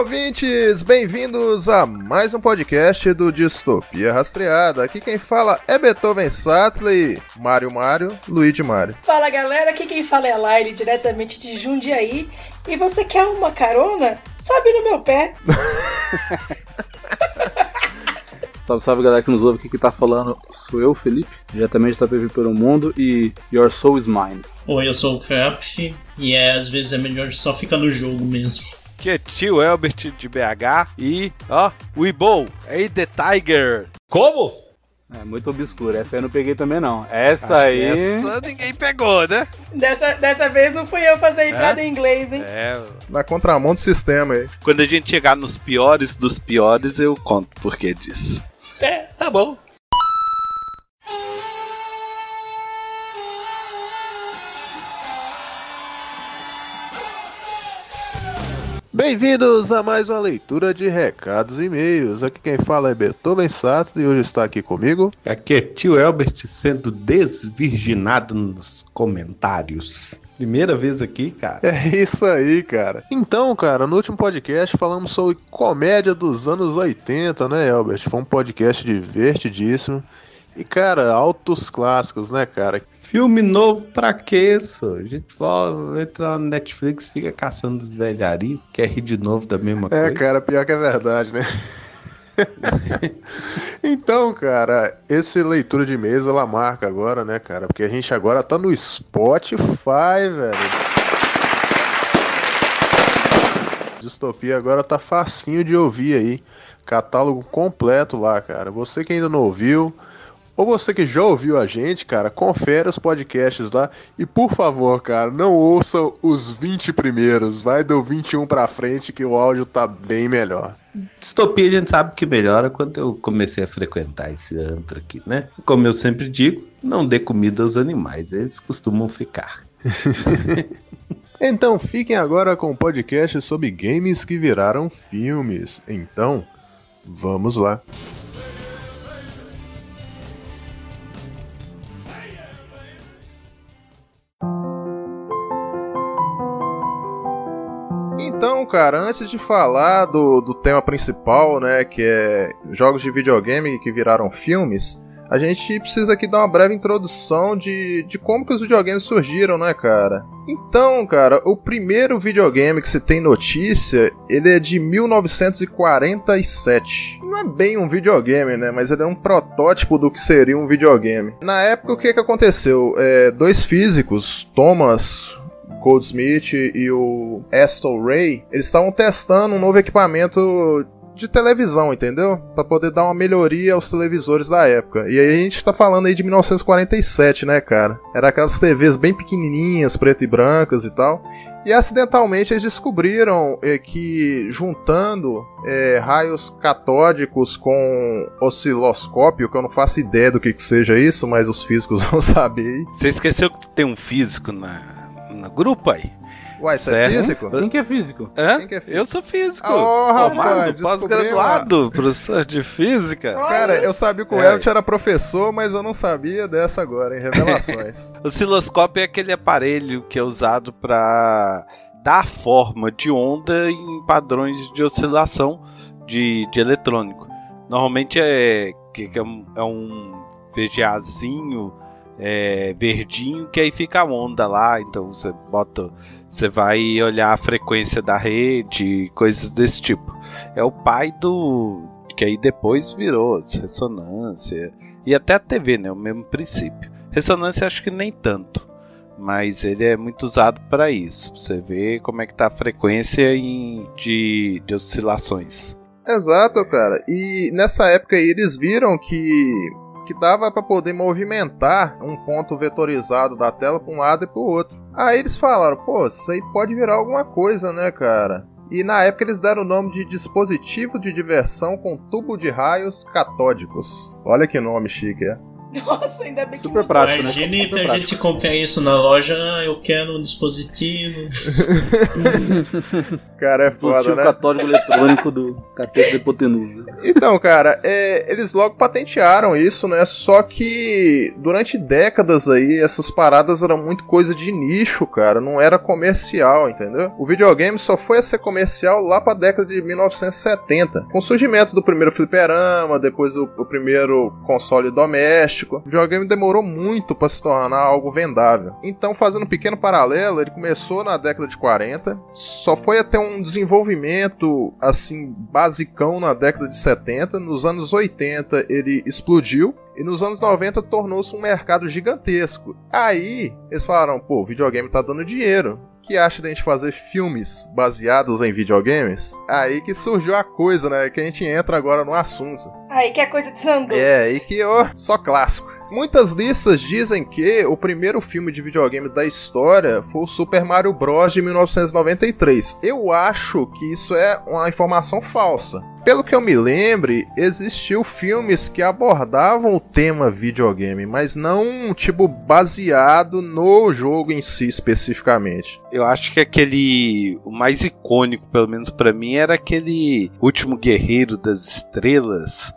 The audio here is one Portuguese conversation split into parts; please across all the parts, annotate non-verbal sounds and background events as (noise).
Ouvintes! Bem-vindos a mais um podcast do Distopia Rastreada. Aqui quem fala é Beethoven Sattler, Mário Mário, Luigi Mário. Fala galera, aqui quem fala é a Laile, diretamente de Jundiaí. E você quer uma carona? Sobe no meu pé. (laughs) Salve, salve galera que nos ouve, aqui que tá falando sou eu, Felipe, diretamente da PV pelo Mundo e Your Soul is Mine. Oi, eu sou o Craft e é, às vezes é melhor só ficar no jogo mesmo. Que é tio Elbert de BH e, ó, Weebo, aí The Tiger. Como? É muito obscura, essa eu não peguei também não. Essa Acho aí. Essa ninguém pegou, né? Dessa, dessa vez não fui eu fazer a entrada em inglês, hein? É, Na contramão do sistema aí. quando a gente chegar nos piores dos piores, eu conto por que disso. É, tá bom. Bem-vindos a mais uma leitura de recados e e-mails. Aqui quem fala é Beethoven Sattler e hoje está aqui comigo. Aqui é tio Elbert sendo desvirginado nos comentários. Primeira vez aqui, cara. É isso aí, cara. Então, cara, no último podcast falamos sobre comédia dos anos 80, né, Elbert? Foi um podcast divertidíssimo. E, cara, altos clássicos, né, cara? Filme novo pra quê, só? A gente só entra na Netflix e fica caçando os velharios, quer rir de novo da mesma É, coisa. cara, pior que é verdade, né? (laughs) então, cara, esse leitura de e-mails ela marca agora, né, cara? Porque a gente agora tá no Spotify, velho. Distopia agora tá facinho de ouvir aí. Catálogo completo lá, cara. Você que ainda não ouviu, ou você que já ouviu a gente, cara, confere os podcasts lá. E por favor, cara, não ouça os 20 primeiros. Vai do 21 pra frente que o áudio tá bem melhor. Distopia a gente sabe que melhora quando eu comecei a frequentar esse antro aqui, né? Como eu sempre digo, não dê comida aos animais, eles costumam ficar. (laughs) Então fiquem agora com o podcast sobre games que viraram filmes. Então, vamos lá. Cara, antes de falar do, do tema principal, né, que é jogos de videogame que viraram filmes, a gente precisa aqui dar uma breve introdução de, de como que os videogames surgiram, né, cara? Então, cara, o primeiro videogame que se tem notícia, ele é de 1947. Não é bem um videogame, né? Mas ele é um protótipo do que seria um videogame. Na época, o que que aconteceu? É, dois físicos, Thomas Goldsmith e o Aston Ray, eles estavam testando um novo equipamento de televisão, entendeu? Pra poder dar uma melhoria aos televisores da época. E aí a gente tá falando aí de 1947, né, cara? Era aquelas TVs bem pequenininhas, preto e brancas e tal. E acidentalmente eles descobriram eh, que juntando eh, raios catódicos com osciloscópio, que eu não faço ideia do que, que seja isso, mas os físicos (laughs) vão saber. Você esqueceu que tem um físico na, no grupo aí? Uai, isso é físico? Quem que é físico? Hã? Que é físico? Eu sou físico. Ô, rapaz, pós-graduado, professor de física. (laughs) Cara, eu sabia que o É. Elton era professor, mas eu não sabia dessa agora, em revelações. (laughs) Osciloscópio é aquele aparelho que é usado para dar forma de onda em padrões de oscilação de, de eletrônico. Normalmente é, é um, é um VGAzinho é, verdinho que aí fica a onda lá. Então você bota, você vai olhar a frequência da rede, coisas desse tipo. É o pai do que aí depois virou ressonância e até a TV, né? O mesmo princípio. Ressonância acho que nem tanto, mas ele é muito usado para isso. Você ver como é que tá a frequência em- de, de oscilações. Exato, cara. E nessa época aí eles viram que que dava para poder movimentar um ponto vetorizado da tela para um lado e para o outro. Aí eles falaram, pô, isso aí pode virar alguma coisa, né, cara? E na época eles deram o nome de dispositivo de diversão com tubo de raios catódicos. Olha que nome chique, é. Nossa, ainda bem que Super mudou. prático, né? Imagine Super pra prático. gente comprar isso na loja, ah, eu quero um dispositivo. (laughs) Cara, é foda, Dispositivo né? católico eletrônico do capeta de hipotenusa. Então, cara, é, eles logo patentearam isso, né? Só que durante décadas aí, essas paradas eram muito coisa de nicho, cara. Não era comercial, entendeu? O videogame só foi a ser comercial lá pra década de 1970. Com o surgimento do primeiro fliperama, depois o, o primeiro console doméstico. O videogame demorou muito pra se tornar algo vendável. Então, fazendo um pequeno paralelo, ele começou na década de 40, só foi até um desenvolvimento assim basicão na década de 70, nos anos 80 ele explodiu e nos anos 90 tornou-se um mercado gigantesco. Aí eles falaram, pô, o videogame tá dando dinheiro. Que acha da gente fazer filmes baseados em videogames? Aí que surgiu a coisa, né? Que a gente entra agora no assunto. Aí que é coisa de Sandu. É, e que, ó, só clássico. Muitas listas dizem que o primeiro filme de videogame da história foi o Super Mario Bros. de 1993. Eu acho que isso é uma informação falsa. Pelo que eu me lembre, existiu filmes que abordavam o tema videogame, mas não, tipo, baseado no jogo em si especificamente. Eu acho que aquele. O mais icônico, pelo menos pra mim, era aquele Último Guerreiro das Estrelas.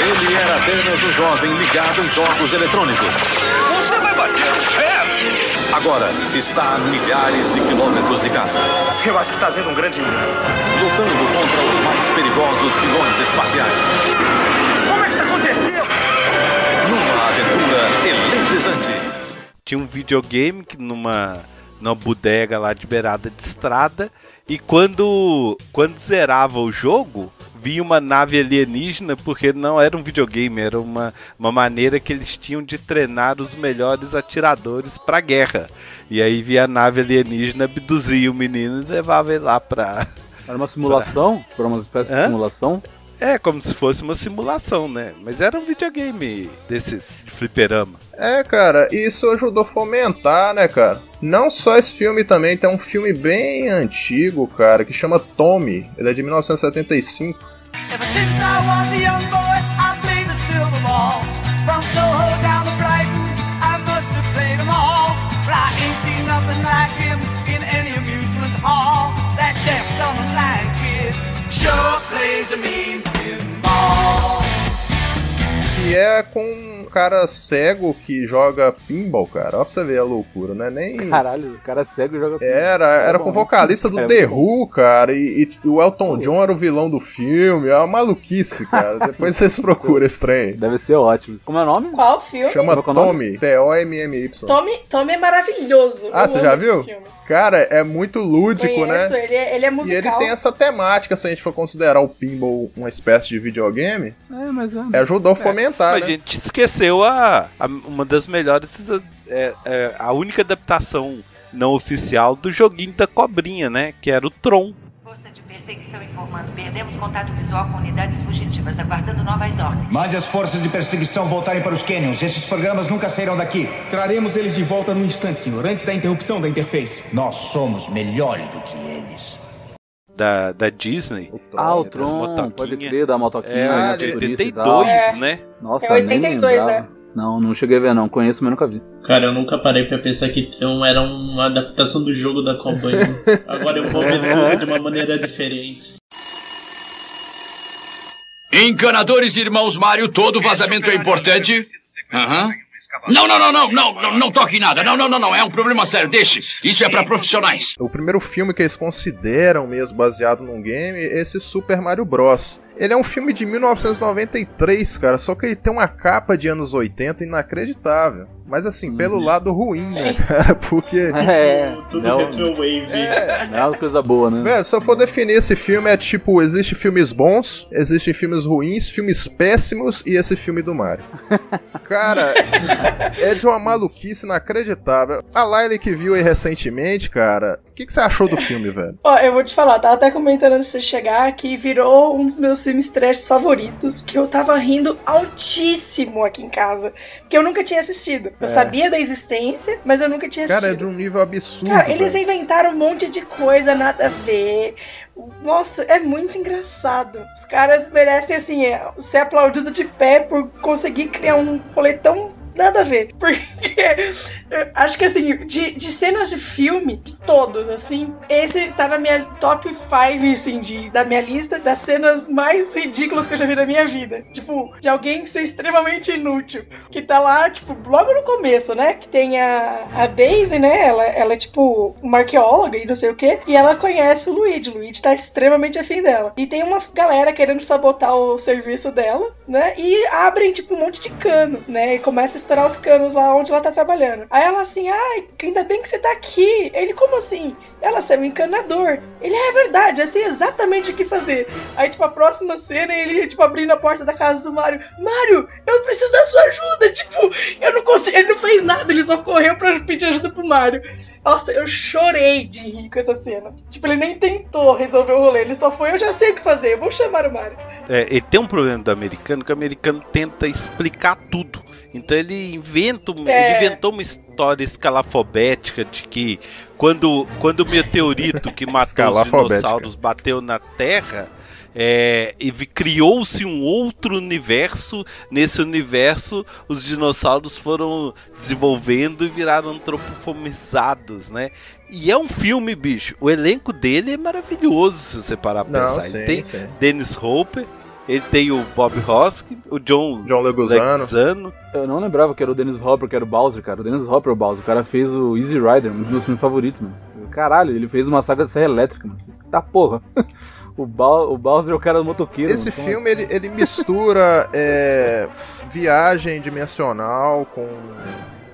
Ele era apenas um jovem ligado em jogos eletrônicos. Você vai bater no ferro? Agora está a milhares de quilômetros de casa. Eu acho que tá vendo um grande. Lutando contra os mais perigosos vilões espaciais. Como é que tá acontecendo? Numa aventura eletrizante. Tinha um videogame que numa, numa bodega lá de beirada de estrada. E quando, quando zerava o jogo, vinha uma nave alienígena, porque não era um videogame, era uma, uma maneira que eles tinham de treinar os melhores atiradores pra guerra. E aí via a nave alienígena, abduzia o menino e levava ele lá pra. Era uma simulação? Foi uma espécie Hã? de simulação? É, como se fosse uma simulação, né? Mas era um videogame desses de fliperama. É, cara, isso ajudou a fomentar, né, cara? Não só esse filme também, tem um filme bem antigo, cara, que chama Tommy. Ele é de 1975. Ever since I was a young boy, I played the silver ball. From Soho down to Brighton, I must have played them all. But I ain't seen nothing like him in any amusement hall. That deaf, dumb, and blind kid sure plays a mean pinball. Que é com um cara cego que joga pinball, cara. Ó pra você ver a loucura, né? Nem. Caralho, o cara cego joga. Era, era Tá com o vocalista do É, The Who, cara, e, e o Elton John era o vilão do filme. É uma maluquice, cara. (laughs) Depois vocês procuram esse trem. Deve ser ótimo. Como é o nome? Qual filme? Chama é o nome? Tommy, T-O-M-M-Y. Tommy, Tommy é maravilhoso. Ah, Eu você já viu? Cara, é muito lúdico, Conheço, né? ele é, ele é E ele musical. tem essa temática, se a gente for considerar o pinball uma espécie de videogame, É, mas é. é, ajudou a fomentar, Mas né? a gente esqueceu a, a- uma das melhores, é, é, a única adaptação não oficial do joguinho da cobrinha, né? Que era o Tron. Força de perseguição informando. Perdemos contato visual com unidades fugitivas, aguardando novas ordens. Mande as forças de perseguição voltarem para os canyons. Esses programas nunca sairão daqui. Traremos eles de volta num instante, senhor, antes da interrupção da interface. Nós somos melhores do que eles. Da, da Disney. Ah, o Tron, pode crer, da motoquinha, É, Ah, de turista e tal. 82, É. né? Nossa, É 82, nem lembrava. é. Não, não cheguei a ver não, conheço, mas nunca vi. Cara, eu nunca parei pra pensar que Tron era uma adaptação do jogo da cobrinha. (laughs) Agora eu vou ver tudo de uma maneira diferente. Encanadores irmãos Mário, todo vazamento é importante. Aham. Não, não, não, não, não, não, não toque em nada. Não, não, não, não, é um problema sério. Deixe. Isso é pra profissionais. O primeiro filme que eles consideram mesmo baseado num game é esse Super Mario Bros. Ele é um filme de 1993, cara, só que ele tem uma capa de anos 80 inacreditável. Mas assim, pelo lado ruim, né, cara? Porque. É, Tudo não, retrowave. não é uma coisa boa, né? Velho, se eu for definir esse filme, é tipo: existe filmes bons, existem filmes ruins, filmes péssimos e esse filme do Mario. (laughs) Cara, é de uma maluquice inacreditável. A Laila que viu aí recentemente, cara, o que, que você achou do filme, velho? Ó, eu vou te falar, tava até comentando antes de você chegar que virou um dos meus filmes trash favoritos, porque eu tava rindo altíssimo aqui em casa. Porque eu nunca tinha assistido. Eu É. sabia da existência, mas eu nunca tinha Cara, é assistido. de um nível absurdo. Cara, eles velho. inventaram um monte de coisa, nada a ver. Nossa, é muito engraçado. Os caras merecem, assim, é, ser aplaudido de pé por conseguir criar um rolê tão nada a ver. Porque (laughs) acho que assim, de, de cenas de filme, de todos, assim, esse tá na minha top 5, assim, de, da minha lista das cenas mais ridículas que eu já vi na minha vida. Tipo, de alguém ser extremamente inútil. Que tá lá, tipo, logo no começo, né? Que tem a, a Daisy, né? Ela, ela é tipo uma arqueóloga e não sei o quê. E ela conhece o Luigi. O Luigi tá extremamente afim dela. E tem umas galera querendo sabotar o serviço dela, né? E abrem, tipo, um monte de cano, né? E começa a estourar os canos lá onde ela tá trabalhando. Aí ela assim, ai, ainda bem que você tá aqui. Ele, como assim? Ela, você é encanador. Ele, é verdade, eu sei exatamente o que fazer. Aí, tipo, a próxima cena, ele, tipo, abrindo a porta da casa do Mario. Mario, eu preciso da sua ajuda. (laughs) Tipo, eu não consigo. Ele não fez nada, ele só correu pra pedir ajuda pro Mario. Nossa, eu chorei de rir com essa cena. Tipo, ele nem tentou resolver o rolê, ele só foi, eu já sei o que fazer, eu vou chamar o Mario. É, e tem um problema do americano que o americano tenta explicar tudo. Então ele inventa, É. ele inventou uma história escalafobética de que quando, quando o meteorito que (laughs) matou os dinossauros bateu na Terra, é, e criou-se um outro universo. Nesse universo, os dinossauros foram desenvolvendo e viraram antropofomizados, né? E é um filme, bicho. O elenco dele é maravilhoso, se você parar pra Não, pensar. sim, ele tem sim. Dennis Hopper, ele tem o Bob Hoskin, o John, John Leguizano. Leguizano. Eu não lembrava que era o Dennis Hopper, que era o Bowser, cara. O Dennis Hopper é o Bowser. O cara fez o Easy Rider, um dos meus filmes favoritos, mano. Caralho, ele fez uma saga de serra elétrica, mano. Tá porra. (laughs) O, Bau- o Bowser é o cara do motoqueiro. Esse mano. Filme ele, ele mistura (laughs) é, viagem dimensional com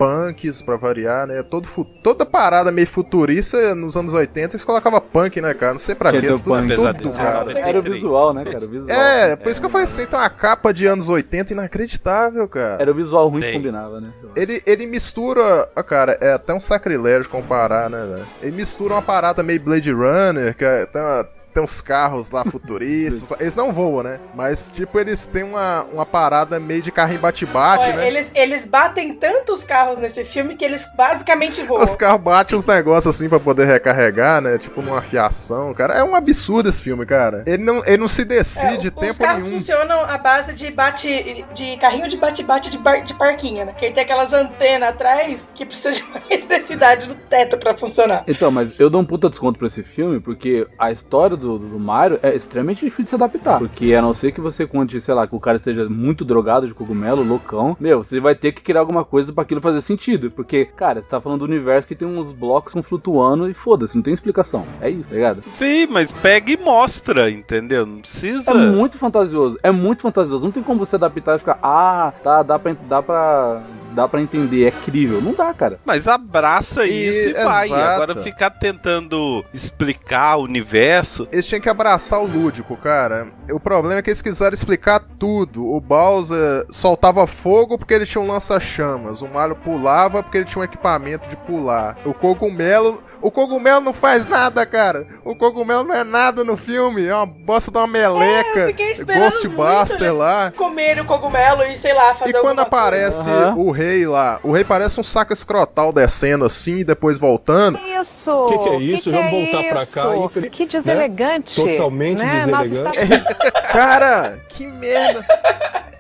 punks pra variar, né? Todo, fu- toda parada meio futurista nos anos 80 eles colocavam punk, né, cara? Não sei pra Tinha quê. teu Tudo, punk. tudo, Pesadelo. cara. Era o visual, né, cara? O visual. É, por isso que eu falei, você tem uma capa de anos 80 inacreditável, cara. Era o visual ruim Tem. que combinava, né? Ele, ele mistura. Ah, cara, é até um sacrilégio comparar, né, velho? Ele mistura uma parada meio Blade Runner, que é, tem, uma- tem uns carros lá futuristas. (laughs) eles não voam, né? Mas, tipo, eles têm uma, uma parada meio de carrinho bate-bate, né? eles, eles batem tantos carros nesse filme que eles basicamente voam. Os carros batem uns negócios assim pra poder recarregar, né? Tipo numa fiação, cara. É um absurdo esse filme, cara. Ele não, ele não se É, decide os tempo carros nenhum. funcionam à base de bate de carrinho de bate-bate de, bar- de parquinho, né? Que ele tem aquelas antenas atrás que precisa de uma eletricidade no teto pra funcionar. Então, mas eu dou um puta desconto pra esse filme, porque a história do, do Mario é extremamente difícil de se adaptar. Porque a não ser que você conte, sei lá, que o cara esteja muito drogado de cogumelo, loucão, meu, você vai ter que criar alguma coisa pra aquilo fazer sentido. Porque, cara, você tá falando do universo que tem uns blocos com flutuando e foda-se, não tem explicação. É isso, tá ligado? Sim, mas pega e mostra, entendeu? Não precisa. É muito fantasioso, é muito fantasioso. Não tem como você adaptar e ficar, ah, tá, dá pra, dá pra, dá pra entender, é crível. Não dá, cara. Mas abraça E- isso e vai. exato. Agora ficar tentando explicar o universo. Eles tinham que abraçar o lúdico, cara. O problema é que eles quiseram explicar tudo. O Bowser soltava fogo porque ele tinha um lança-chamas. O Mario pulava porque ele tinha um equipamento de pular. O cogumelo. O cogumelo não faz nada, cara. O cogumelo não é nada no filme. É uma bosta de uma meleca. Eu fiquei esperando muito Ghostbuster eles lá. comer o cogumelo e, sei lá, fazer E quando aparece Aham. o rei lá, o rei parece um saco escrotal descendo assim e depois voltando. Isso! O que, que é isso? Vamos voltar pra cá. infeliz- Que deselegante. Totalmente né? Deselegante. estamos- (laughs) Cara, que merda.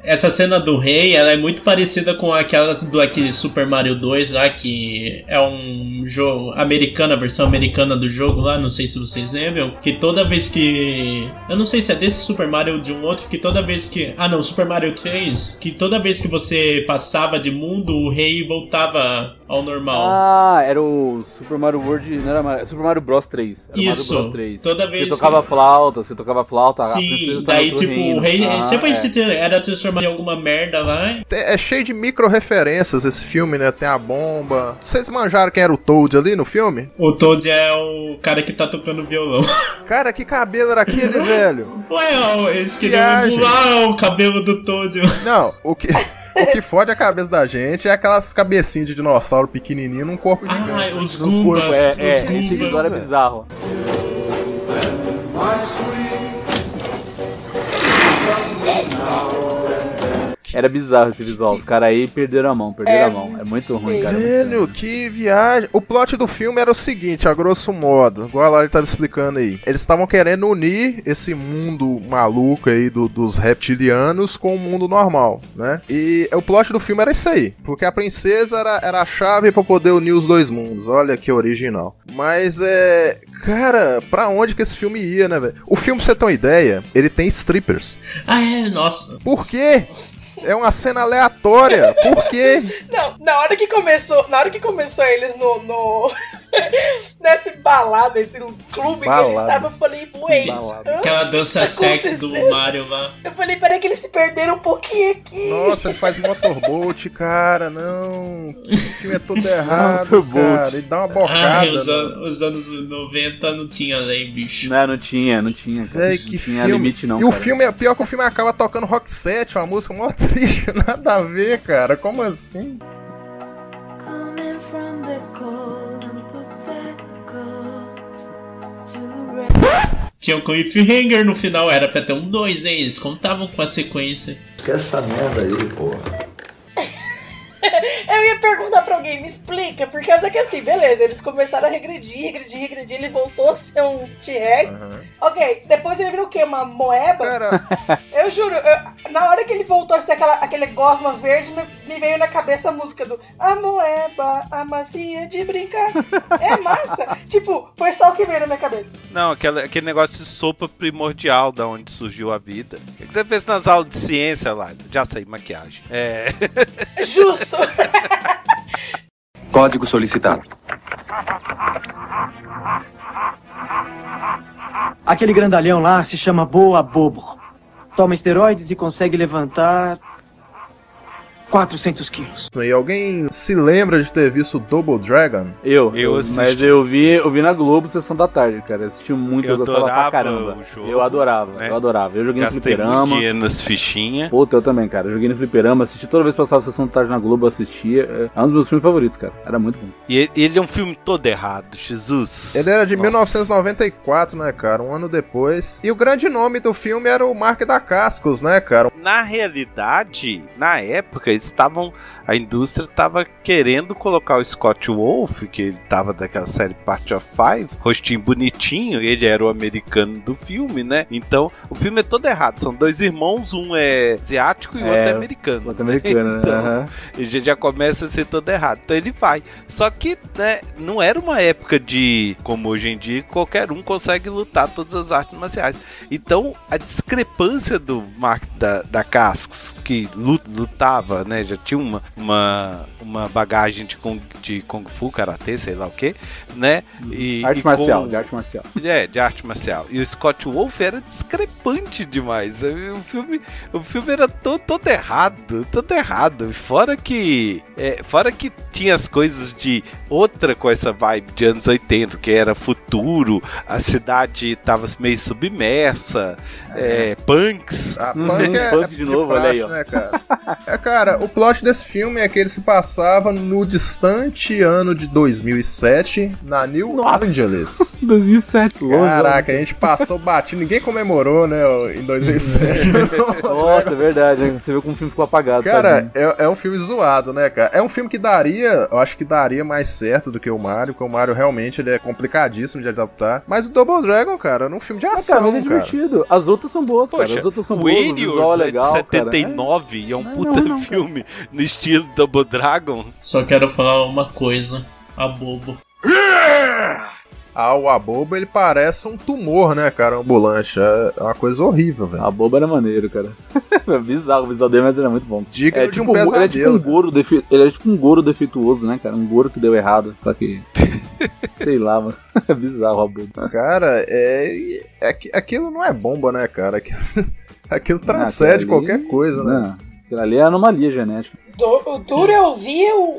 Essa cena do rei, ela é muito parecida com aquelas do aquele Super Mario 2 lá, que é um jogo americano, a versão americana do jogo lá, não sei se vocês lembram, que toda vez que... Eu não sei se é desse Super Mario ou de um outro, que toda vez que... Ah não, Super Mario 3, que toda vez que você passava de mundo, o rei voltava ao normal. Ah, era o Super Mario World, não era Mario- Super Mario Bros 3. Era o Isso, Mario Bros 3. toda vez Você tocava que- flauta, você tocava flauta. Sim, daí tipo, reino. o rei Ah, sempre é. se era transformado em alguma merda lá. É é cheio de micro-referências esse filme, né? Tem a bomba. Vocês manjaram quem era o Toad ali no filme? O Toad é o cara que tá tocando violão. (laughs) Cara, que cabelo era aquele, (laughs) velho? Ué, eles queriam emular o cabelo do Toad. Não, o que. (laughs) O que fode a cabeça da gente é aquelas cabecinhas de dinossauro pequenininho num corpo gigante. Ai, os No corpo, Goombas, é, os é, esse Goombas. é bizarro. Era bizarro esse visual. Os caras aí perderam a mão, perderam É a mão. É muito ruim, cara. Velho, que viagem. O plot do filme era o seguinte, a grosso modo, igual lá ele tava explicando aí. Eles estavam querendo unir esse mundo maluco aí do- dos reptilianos com o mundo normal, né? E o plot do filme era isso aí. Porque a princesa era, era a chave pra poder unir os dois mundos. Olha que original. Mas é. Cara, pra onde que esse filme ia, né, velho? O filme, pra você ter uma ideia, ele tem strippers. Ah, é? Nossa. Por quê? É uma cena aleatória. Por quê? (laughs) Não, na hora que começou, na hora que começou eles no, no (laughs) nessa balada, esse clube que eles Balada. estavam, eu falei, wait, Balada. Aquela dança Tá sexy do? Mario lá. Eu falei, peraí que eles se perderam um pouquinho aqui. Nossa, ele faz motorboat, cara. Não. Esse filme é todo errado, cara. Ele dá uma bocada. Ah, os, né? an- os anos 90 não tinha lei, bicho. Não, não tinha, não tinha. Cara. Não que tinha filme. limite, não. e o cara. filme, é pior que o filme acaba tocando Rock 7, uma música mó triste, (laughs) nada a ver, cara. Como assim? Coming from the cold and pathetic cold to rain. Tinha o Cliffhanger no final, era pra ter um 2, hein? Eles contavam com a sequência. Que essa merda aí, porra. Perguntar pra alguém, me explica, por causa que assim, beleza, eles começaram a regredir, regredir, regredir, ele voltou a ser um T-Rex. Ok, depois ele virou o quê? Uma moeba? (laughs) Eu juro, eu- na hora que ele voltou a ser aquela, aquele gosma verde, me, me veio na cabeça a música do A moeba, a massinha de brincar. É massa. (laughs) tipo, foi só o que veio na minha cabeça. Não, aquele, aquele negócio de sopa primordial da onde surgiu a vida. O que que você fez nas aulas de ciência lá? Já sei, maquiagem. É. Justo. (laughs) Código solicitado. Aquele grandalhão lá se chama Boa Bobo. Toma esteroides e consegue levantar 400 quilos. E alguém se lembra de ter visto Double Dragon? Eu, Eu assisti. mas eu vi, eu vi na Globo Sessão da Tarde, cara. Eu assisti muito, eu, Eu gostava pra adorava caramba. o jogo, eu adorava, né? eu adorava. Eu joguei no Gastei muito fliperama. dinheiro nas fichinhas. Puta, eu também, cara. Eu joguei no fliperama, assisti toda vez que passava Sessão da Tarde na Globo, eu assistia. É um dos meus filmes favoritos, cara. Era muito bom. E ele, ele é um filme todo errado, Jesus. Ele era de Nossa. 1994, né, cara? Um ano depois. E o grande nome do filme era o Mark da Cascos, né, cara? Na realidade, na época, eles estavam. A indústria estava querendo colocar o Scott Wolf, que ele tava daquela série Part of Five, rostinho bonitinho, ele era o americano do filme, né? Então, o filme é todo errado. São dois irmãos, um é asiático e o É, outro é americano. outro americano, né? (laughs) então, Aham. ele já, começa a ser todo errado. Então ele vai. Só que, né, não era uma época de, como hoje em dia, qualquer um consegue lutar todas as artes marciais. Então, a discrepância do Mark da, da Cascos, que lu- lutava, né, já tinha uma, uma, uma bagagem de Kung, de Kung Fu, Karatê, sei lá o que, né? E, Arte e marcial, com- de arte marcial. é, de arte marcial. E o Scott Wolf era discrepante demais. O filme, o filme era todo, todo errado, todo errado. Fora que, é, fora que tinha as coisas de outra com essa vibe de anos 80, que era futuro, a cidade tava meio submersa, é, punks. A punk é, Punk de novo, olha aí, ó. né, cara? É, cara, o plot desse filme é que ele se passava no distante ano de 2007, na New Nossa. Angeles. (laughs) 2007, longe. Caraca, a gente passou batido, ninguém comemorou, né, em 2007. (laughs) Nossa, é verdade. né? Você viu como o filme ficou apagado. Cara, é, é um filme zoado, né, cara? É um filme que daria, eu acho que daria mais certo do que o Mario, porque o Mario realmente ele é complicadíssimo de adaptar. Mas o Double Dragon, cara, é um filme de Ah, ação, cara, mas é cara. divertido. As outras são boas, cara. Poxa, As outras são o boas, o visual é legal, é de cara. 79 e é um Não, puta não, não, filme no estilo Double Dragon. Só quero falar uma coisa. A bobo. Ah, o Abobo, ele parece um tumor, né, cara, ambulante. É uma coisa horrível, velho. A boba era maneiro, cara. (laughs) é bizarro, o visual dele, ele é muito bom. Digno é, de tipo, um Ele é tipo pesadelo. um Goro, defe... ele é tipo um Goro defeituoso, né, cara? Um Goro que deu errado, só que... (laughs) Sei lá, mano. (laughs) É bizarro a. Cara, é, é Aquilo não é bomba, né, cara? Aquilo, aquilo transcende aquilo ali- qualquer coisa, né? Não, aquilo ali é anomalia genética. Do- o duro é o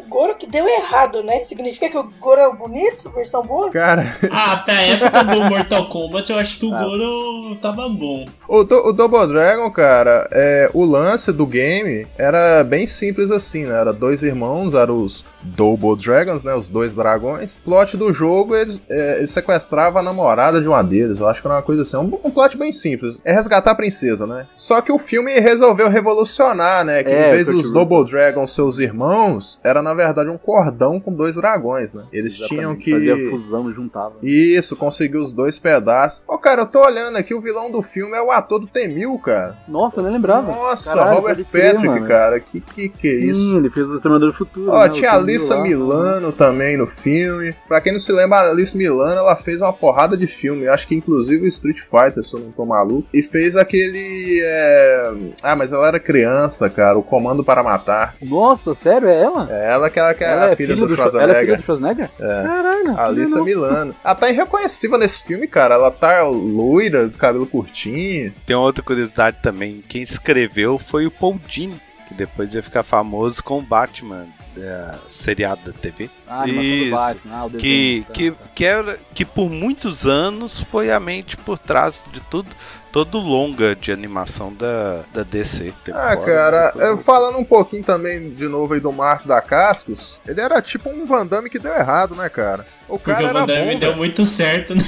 Goro que deu errado, né? Significa que o Goro é o bonito, versão boa? Cara, Ah, pra época do Mortal Kombat, eu acho que o Goro tava bom. o, do- o Double Dragon, cara, é, o lance do game era bem simples assim, né? Era dois irmãos, eram os Double Dragons, né? Os dois dragões. Plot do jogo, eles, é, eles sequestravam a namorada de uma deles. Eu acho que era uma coisa assim. Um, um plot bem simples. É resgatar a princesa, né? Só que o filme resolveu revolucionar, né? Que É, em vez dos. Double Dragons, seus irmãos, era na verdade um cordão com dois dragões, né? Eles tinham que. Fazia fusão, juntava. Isso, conseguiu os dois pedaços. Ô, cara, eu tô olhando aqui, o vilão do filme é o ator do Temil, cara. Nossa, eu nem lembrava. Nossa, Caralho, Robert Patrick, mano. cara. Que que, que é Sim, isso? ele fez o Exterminador do Futuro. Ó, né? tinha a Alissa lá. Milano também no filme. Pra quem não se lembra, a Alice Milano, ela fez uma porrada de filme. Acho que inclusive o Street Fighter, se eu não tô maluco. E fez aquele. é, Ah, mas ela era criança, cara. O Comando para Matar. Nossa, sério? É ela? É ela que, ela que é Ela a é filha filha do do Schwa- Schwarzenegger. ela é filha do Schwarzenegger? É. Caralho. A Alissa. Milano. Ela tá irreconhecível nesse filme, cara. Ela tá loira, do cabelo curtinho. Tem uma outra curiosidade também. Quem escreveu foi o Paul Dini, que depois ia ficar famoso com o Batman, da seriado da TV. Ah, a animação do Batman, ah, o que, tá, que, que, era, que por muitos anos foi a mente por trás de tudo, todo o longa de animação da, da DC. Ah, fora, cara, né? eu falando um pouquinho também de novo aí do Marco da Cascos, ele era tipo um Van Damme que deu errado, né, cara? O Porque cara o era Van Damme bom, deu muito certo, né?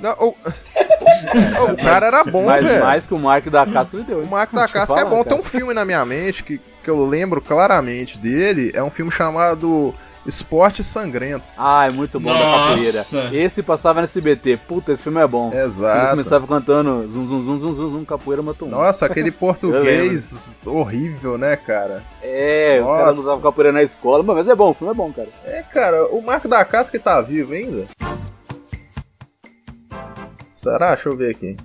Não, (laughs) o... o cara era bom, Mas velho. mais que o Mark da Casca ele deu. O Marco da Casca é bom. Tem um filme na minha mente que, que eu lembro claramente dele. É um filme chamado Esporte Sangrento. Ah, é muito bom da Nossa! capoeira. Esse passava no SBT. Puta, esse filme é bom. Exato. Ele começava cantando zum zum zum zum zum, zum capoeira matou um. Nossa, aquele (laughs) Eu português horrível, né, cara? É, o cara Nossa. não usava capoeira na escola, mas é bom, o filme é bom, cara. É, cara, o Marco da Casca tá vivo ainda? Será? Deixa eu ver aqui.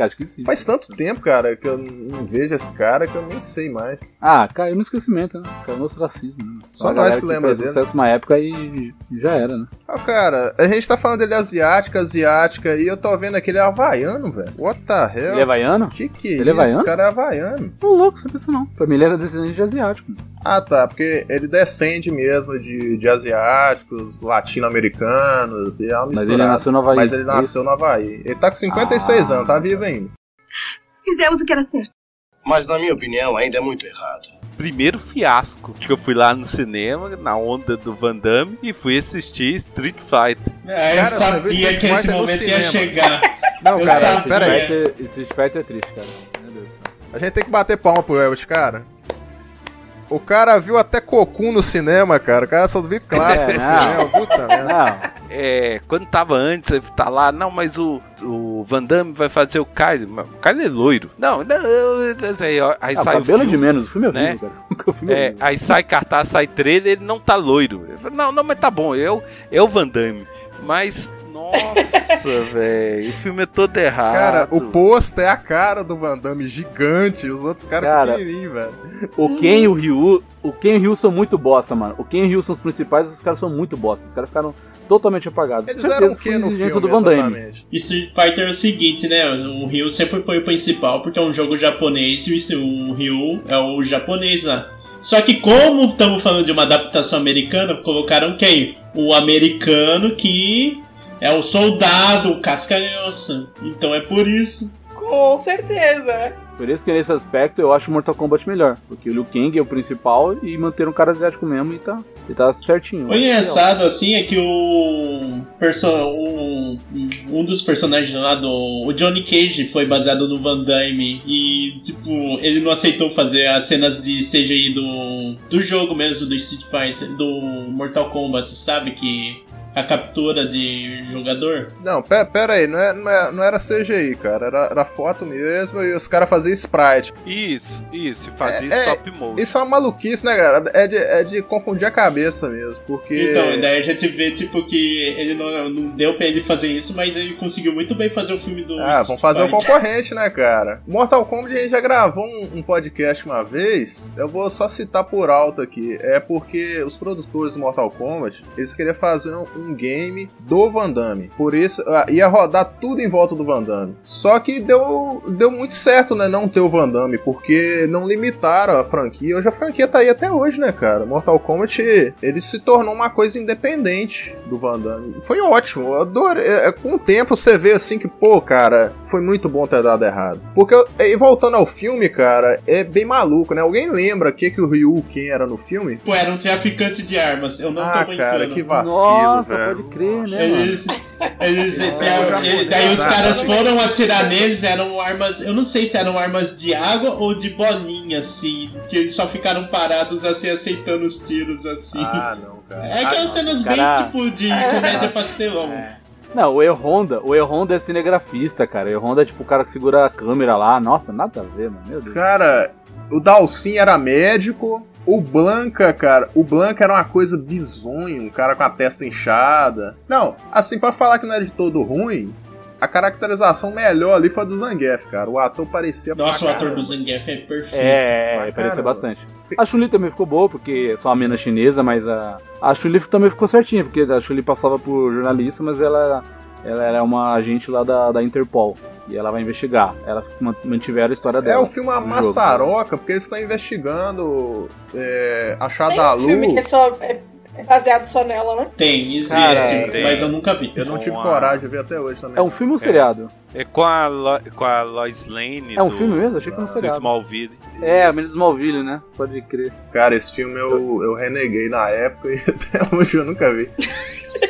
Acho que sim. Faz tanto tempo, cara, que eu não vejo esse cara que eu nem sei mais. Ah, caiu no esquecimento, né? Caiu no ostracismo. Né? Só nós que lembra dele. sucesso uma época e já era, né? Ah, cara, a gente tá falando dele asiática, asiática, e eu tô vendo aqui ele é havaiano, velho. What the hell? Ele é havaiano? Que que Ele é isso? havaiano? Esse cara é havaiano. Tô louco, você pensa não. Pra mim ele era descendente de asiático. Ah, tá, porque ele descende mesmo de, de asiáticos, latino-americanos, e é uma Mas ele nasceu no Havaí, Mas ele é nasceu no Havaí. Ele tá com 56 Ah. anos, tá vivo ainda. Fizemos o que era certo. Mas na minha opinião ainda é muito errado. Primeiro fiasco, que eu fui lá no cinema, na onda do Van Damme, e fui assistir Street Fighter. Ah, eu sabia que esse momento ia chegar. (laughs) Não, Eu cara, sabia. pera aí. Street Fighter- é triste, cara. A gente tem que bater palma pro Elvis, cara. O cara viu até Cocum no cinema, cara. O cara só viu clássico É, no não. cinema. Puta (laughs) merda. É, quando tava antes, ele tá lá, não, mas o, o Van Damme vai fazer o Kylie. Mas O Kylie é loiro. Não, não, aí, ó, aí Ah, sai o filme, de menos, o filme é né? horrível, cara. (laughs) O filme é É, aí sai cartaz, sai trailer, ele não tá loiro. Não, não, mas tá bom, eu, eu Van Damme. Mas, nossa, (laughs) velho, o filme é todo errado. Cara, o pôster é a cara do Van Damme gigante. Os outros caras Cara, pequenininhos, velho. O Ken e o Ryu, o Ken e o Ryu são muito bosta, mano. O Ken e o Ryu são os principais, os caras são muito bosta. Os caras ficaram totalmente apagados. Eles eram o que no filme, do Van Damme. E Street Fighter é o seguinte, né? O Ryu sempre foi o principal, porque é um jogo japonês e o Ryu é o japonês lá. Só que como estamos falando de uma adaptação americana, colocaram quem? O americano que é o soldado, o casca-grossa. Então é por isso. Com certeza. Por isso que nesse aspecto eu acho o Mortal Kombat melhor. Porque o Liu Kang é o principal e manter um cara asiático mesmo e tá, e tá certinho. O engraçado, assim, é que o, perso o- um dos personagens lá do. O Johnny Cage foi baseado no Van Damme. E, tipo, ele não aceitou fazer as cenas de CGI do, do jogo mesmo, do Street Fighter, do Mortal Kombat, sabe? Que a captura de jogador. Não, pera, pera aí, não, é, não, é- não era CGI, cara. Era, era foto mesmo e os caras faziam sprite. Isso, isso, e fazia É, é, stop motion. Isso é uma maluquice, né, cara? É de, é de confundir a cabeça mesmo, porque... Então, daí a gente vê, tipo, que ele não, não deu pra ele fazer isso, mas ele conseguiu muito bem fazer o filme do. Ah, Street vamos fazer o Fighter. concorrente, né, cara? Mortal Kombat a gente já gravou um, um podcast uma vez. Eu vou só citar por alto aqui. É porque os produtores do Mortal Kombat, eles queriam fazer um, um game do Van Damme. Por isso, ah, ia rodar tudo em volta do Van Damme. Só que deu, deu muito certo, né, não ter o Van Damme, porque não limitaram a franquia. Hoje a franquia tá aí até hoje, né, cara? Mortal Kombat, ele se tornou uma coisa independente do Van Damme. Foi ótimo, eu adorei. É, é, Com o tempo você vê assim que, pô, cara, foi muito bom ter dado errado. Porque, e voltando ao filme, cara, é bem maluco, né? Alguém lembra o que, que o Ryu quem era no filme? Pô, era um traficante de armas, eu não Ah, tô brincando. cara, que vacilo, Nossa, velho. pode crer, né? Eles, eles, Não, e- daí os caras foram atirar neles, eram armas, eu não sei se eram armas de água ou de bolinha, assim, que eles só ficaram parados assim, aceitando os tiros, assim. Ah, não, cara. É aquelas cenas Cara- bem tipo de comédia pastelão. Não, o E-Honda, o E-Honda é cinegrafista, cara. O E-Honda é tipo o cara que segura a câmera lá. Nossa, nada a ver, mano. Meu Deus. Cara, o Dalsin era médico. O Blanca, cara, o Blanca era uma coisa bizonha, um cara com a testa inchada. Não, assim, pra falar que não era de todo ruim, a caracterização melhor ali foi a do Zangief, cara. O ator parecia. Nossa, o ator do. Zangief é perfeito. É, é, caramba. bastante. A Chun-Li também ficou boa, porque é só uma mina chinesa, mas a, a Chun-Li também ficou certinha, porque a Chun-Li passava por jornalista, mas ela, ela era uma agente lá da, da Interpol. E ela vai investigar. Ela man- mantiveram a história É, dela. o filme é uma no jogo. maçaroca, porque eles estão investigando é, a Tem Shadalu. um filme que é, só, é, é baseado só nela, né? Tem, existe, Cara, mas eu nunca vi. Eu não tive a- coragem de ver até hoje também. É um filme ou seriado? É com a, Lo, com a Lois Lane. É um do- filme mesmo? Achei que era um do seriado. Smallville. É, a do Smallville, né? Pode crer. Cara, esse filme eu, eu reneguei na época e (laughs) até hoje eu nunca vi. (laughs)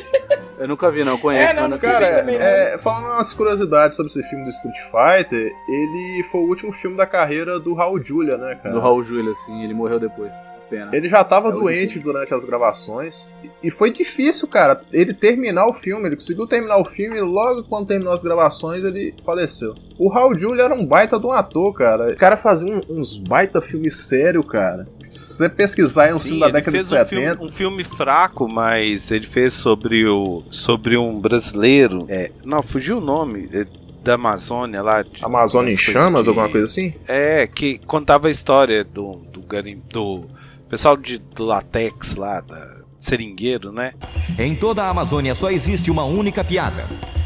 Eu nunca vi, não. Conheço, É, não, não. Cara, é, falando umas curiosidades sobre esse filme do Street Fighter, ele foi o último filme da carreira do Raul Julia, né, cara? Do Raul Júlia, assim, ele morreu depois. Pena. Ele já tava É doente durante as gravações. E- foi difícil, cara, ele terminar o filme. Ele conseguiu terminar o filme e logo quando terminou as gravações ele faleceu. O Raul Julia era um baita de um ator, cara. O cara fazia um- uns baita filmes sério, cara. Se você pesquisar aí um Sim, filme da década de fez um 70. filme, um filme fraco, mas ele fez sobre o sobre um brasileiro. É, não, fugiu o nome. é, da Amazônia lá. de- Amazônia em chamas, que- alguma coisa assim? É, que contava a história do, do, garim, do pessoal de, do latex lá, da seringueiro, né? Em toda a Amazônia só existe uma única piada.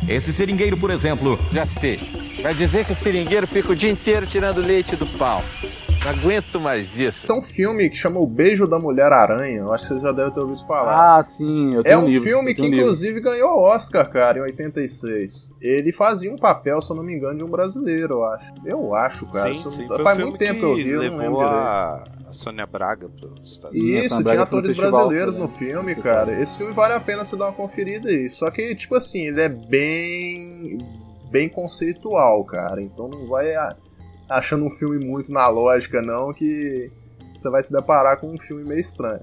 Esse seringueiro, por exemplo. Já sei. Vai dizer que o seringueiro fica o dia inteiro tirando leite do pau. Não aguento mais isso. Tem um filme que chama O Beijo da Mulher Aranha. Eu acho que vocês já devem ter ouvido falar. Ah, sim, eu É tenho um livro, filme eu que livro. inclusive ganhou Oscar, cara, em 86. Ele fazia um papel, se eu não me engano, de um brasileiro, eu acho. Eu acho, cara. sim, Isso sim. faz um muito filme tempo que eu vi, eu não lembro a Sônia Braga pros Estados Unidos. Isso, tinha atores festival, brasileiros né? no filme, cara. Esse filme vale a pena você dar uma conferida aí. Só que, tipo assim, ele é bem. bem conceitual, cara. Então não vai achando um filme muito na lógica, não, que você vai se deparar com um filme meio estranho.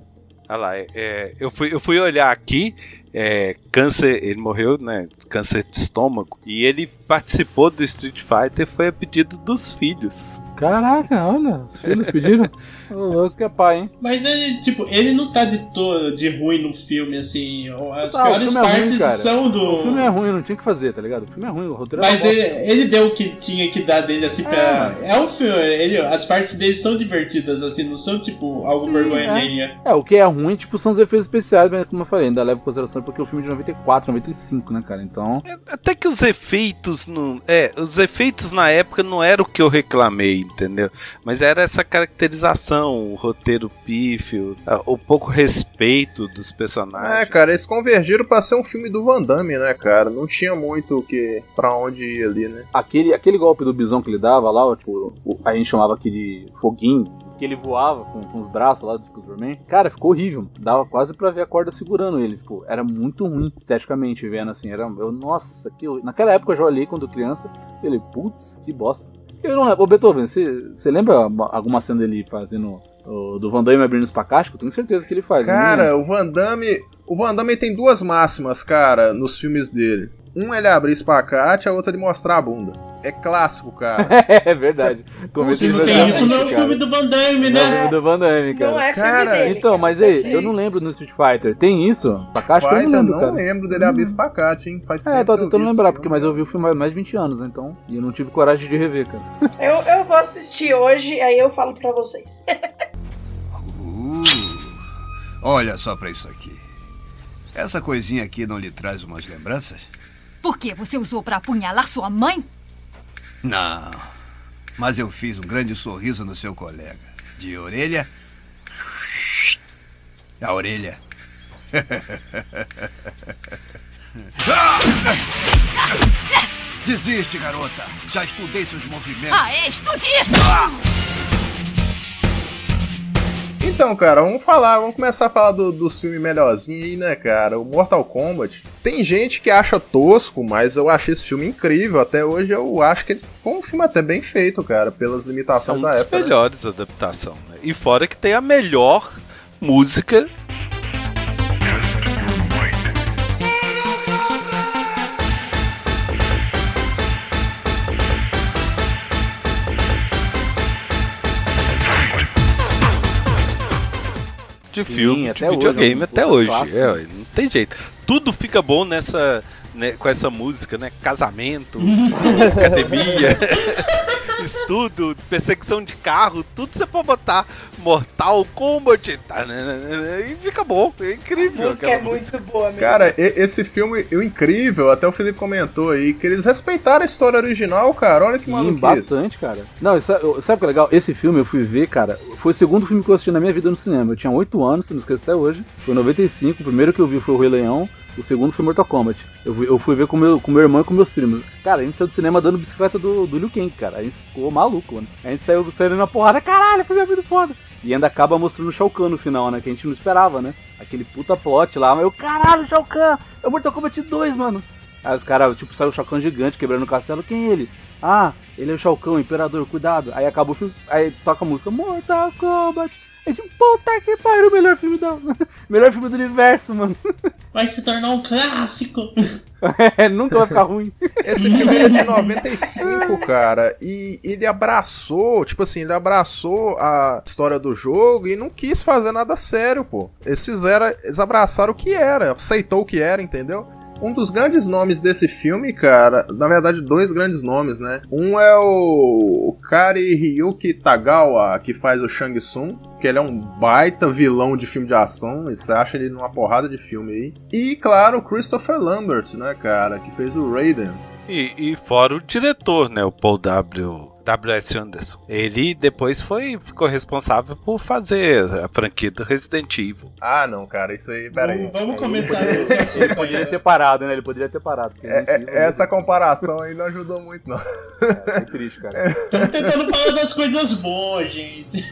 Olha lá, é, é, eu, fui, eu fui olhar aqui, é, câncer, ele morreu, né? Câncer de estômago. E ele participou do Street Fighter, foi a pedido dos filhos. Caraca, olha, os filhos pediram. (laughs) Ô, louco que é pai, hein? Mas ele, tipo, ele não tá de todo de ruim no filme, assim. As Ah, o piores filme é ruim, partes são do. O filme é ruim, não tinha o que fazer, tá ligado? O filme é ruim, o roteiro Mas é uma ele, bosta. ele deu o que tinha que dar dele, assim, pra. É, um filme. Ele, as partes dele são divertidas, assim, não são, tipo, algo vergonha é. É, o que é ruim, tipo, são os efeitos especiais, mas como eu falei, ainda leva em consideração porque o filme é de 94, 95, né, cara? Então. Até que os efeitos não. É, os efeitos na época não era o que eu reclamei, entendeu? Mas era essa caracterização, o roteiro pífio, o pouco respeito dos personagens. É, cara, eles convergiram pra ser um filme do Van Damme, né, cara? Não tinha muito o que. pra onde ir ali, né? Aquele, aquele golpe do bisão que ele dava lá, tipo, a gente chamava aqui de foguinho, que ele voava com, com os braços lá, tipo, Superman. Cara, ficou horrível. Dava quase pra ver a corda segurando ele. Tipo, era muito ruim esteticamente vendo assim. Era, eu, nossa, que horrível. Naquela época eu já olhei quando criança. e falei, putz, que bosta. Eu não lembro. Ô, Beethoven, você lembra alguma cena dele fazendo. o- do Van Damme abrindo espacate? Eu tenho certeza que ele faz. eu não Cara, o Van Damme. O Van Damme tem duas máximas, cara, nos filmes dele. Um ele abrir espacate, a outra ele mostrar a bunda. É clássico, cara. (laughs) é verdade. Não tem isso, não é o filme do Van Damme, Não é o né? filme do Van Damme, cara. Não é filme Cara, dele. Então, cara, mas aí, eu perfeito. não lembro no Street Fighter. Tem isso? Espacate? Eu não lembro, não cara. lembro dele abrir espacate, hein? Faz É, tempo tô eu tentando lembrar, filme. porque mas eu vi o filme há mais de 20 anos, então. E eu não tive coragem de rever, cara. Eu, eu vou assistir hoje, aí eu falo pra vocês. (laughs) Uh, olha só pra isso aqui. Essa coisinha aqui não lhe traz umas lembranças? Por que você usou pra apunhalar sua mãe? Não. Mas eu fiz um grande sorriso no seu colega. De orelha a orelha. (laughs) Desiste, garota. Já estudei seus movimentos. Ah, é estudista! Então, cara, vamos falar, vamos começar a falar do, dos filmes melhorzinhos aí, né, cara? O Mortal Kombat. Tem gente que acha tosco, mas eu achei esse filme incrível. Até hoje eu acho que ele foi um filme até bem feito, cara, pelas É limitações um da dos época. né? melhores adaptação. Né? E fora que tem a melhor música. De filme, de até hoje, videogame é um até hoje. clássico, É, né? ué, não tem jeito. Tudo fica bom nessa, né, com essa música, né? Casamento, (laughs) academia, (laughs) estudo, perseguição de carro, tudo você pode botar Mortal Kombat tá, né, né, né, e fica bom, é incrível. A música é muito boa mesmo. Cara, esse filme, o incrível, até o Felipe comentou aí, que eles respeitaram a história original, cara. Olha que Sim, maluquice. bastante, cara. Não, isso, eu- sabe o que é legal? Esse filme eu fui ver, cara, foi o segundo filme que eu assisti na minha vida no cinema. Eu tinha 8 anos, não esqueço até hoje. Foi em 95, o primeiro que eu vi foi o Rei Leão, o segundo foi Mortal Kombat. Eu eu fui ver com meu, com meu irmão e com meus primos. Cara, a gente saiu do cinema dando bicicleta do, do Liu Kang, cara. A gente ficou maluco, mano. A gente saiu saindo na porrada, caralho, foi minha vida foda. E ainda acaba mostrando o Shao Kahn no final, né? Que a gente não esperava, né? Aquele puta plot lá, mas eu, caralho, Shao Kahn, é o Mortal Kombat 2, mano. Aí os caras, tipo, saiu o Shao Kahn gigante quebrando o castelo. Quem é ele? Ah, ele é o Shao Kahn, o Imperador, cuidado. Aí acaba o filme, aí toca a música Mortal Kombat. É de puta que pariu, o melhor filme da. (laughs) melhor filme do universo, mano. (laughs) Vai se tornar um clássico. É, nunca vai ficar ruim. Esse filme é de 95, cara, e ele abraçou, tipo assim, ele abraçou a história do jogo e não quis fazer nada sério, pô. Eles fizeram, eles abraçaram o que era, aceitou o que era, entendeu? Um dos grandes nomes desse filme, cara, na verdade, dois grandes nomes, né? Um é o Kari Ryuki Tagawa, que faz o Shang Tsung, que ele é um baita vilão de filme de ação, e você acha ele numa porrada de filme aí. E, claro, o Christopher Lambert, né, cara, que fez o Raiden. E, e fora o diretor, né? O Paul W. W.S. Anderson. Ele depois foi, ficou responsável por fazer a franquia do Resident Evil. Ah, não, cara, isso aí, peraí. Vamos, vamos Aí começar poderia- nesse assunto aí. Poderia ter parado, né? Ele poderia ter parado. É- é- Evil- essa comparação aí não ajudou muito, não. É triste, cara. Estamos tentando falar das coisas boas, gente.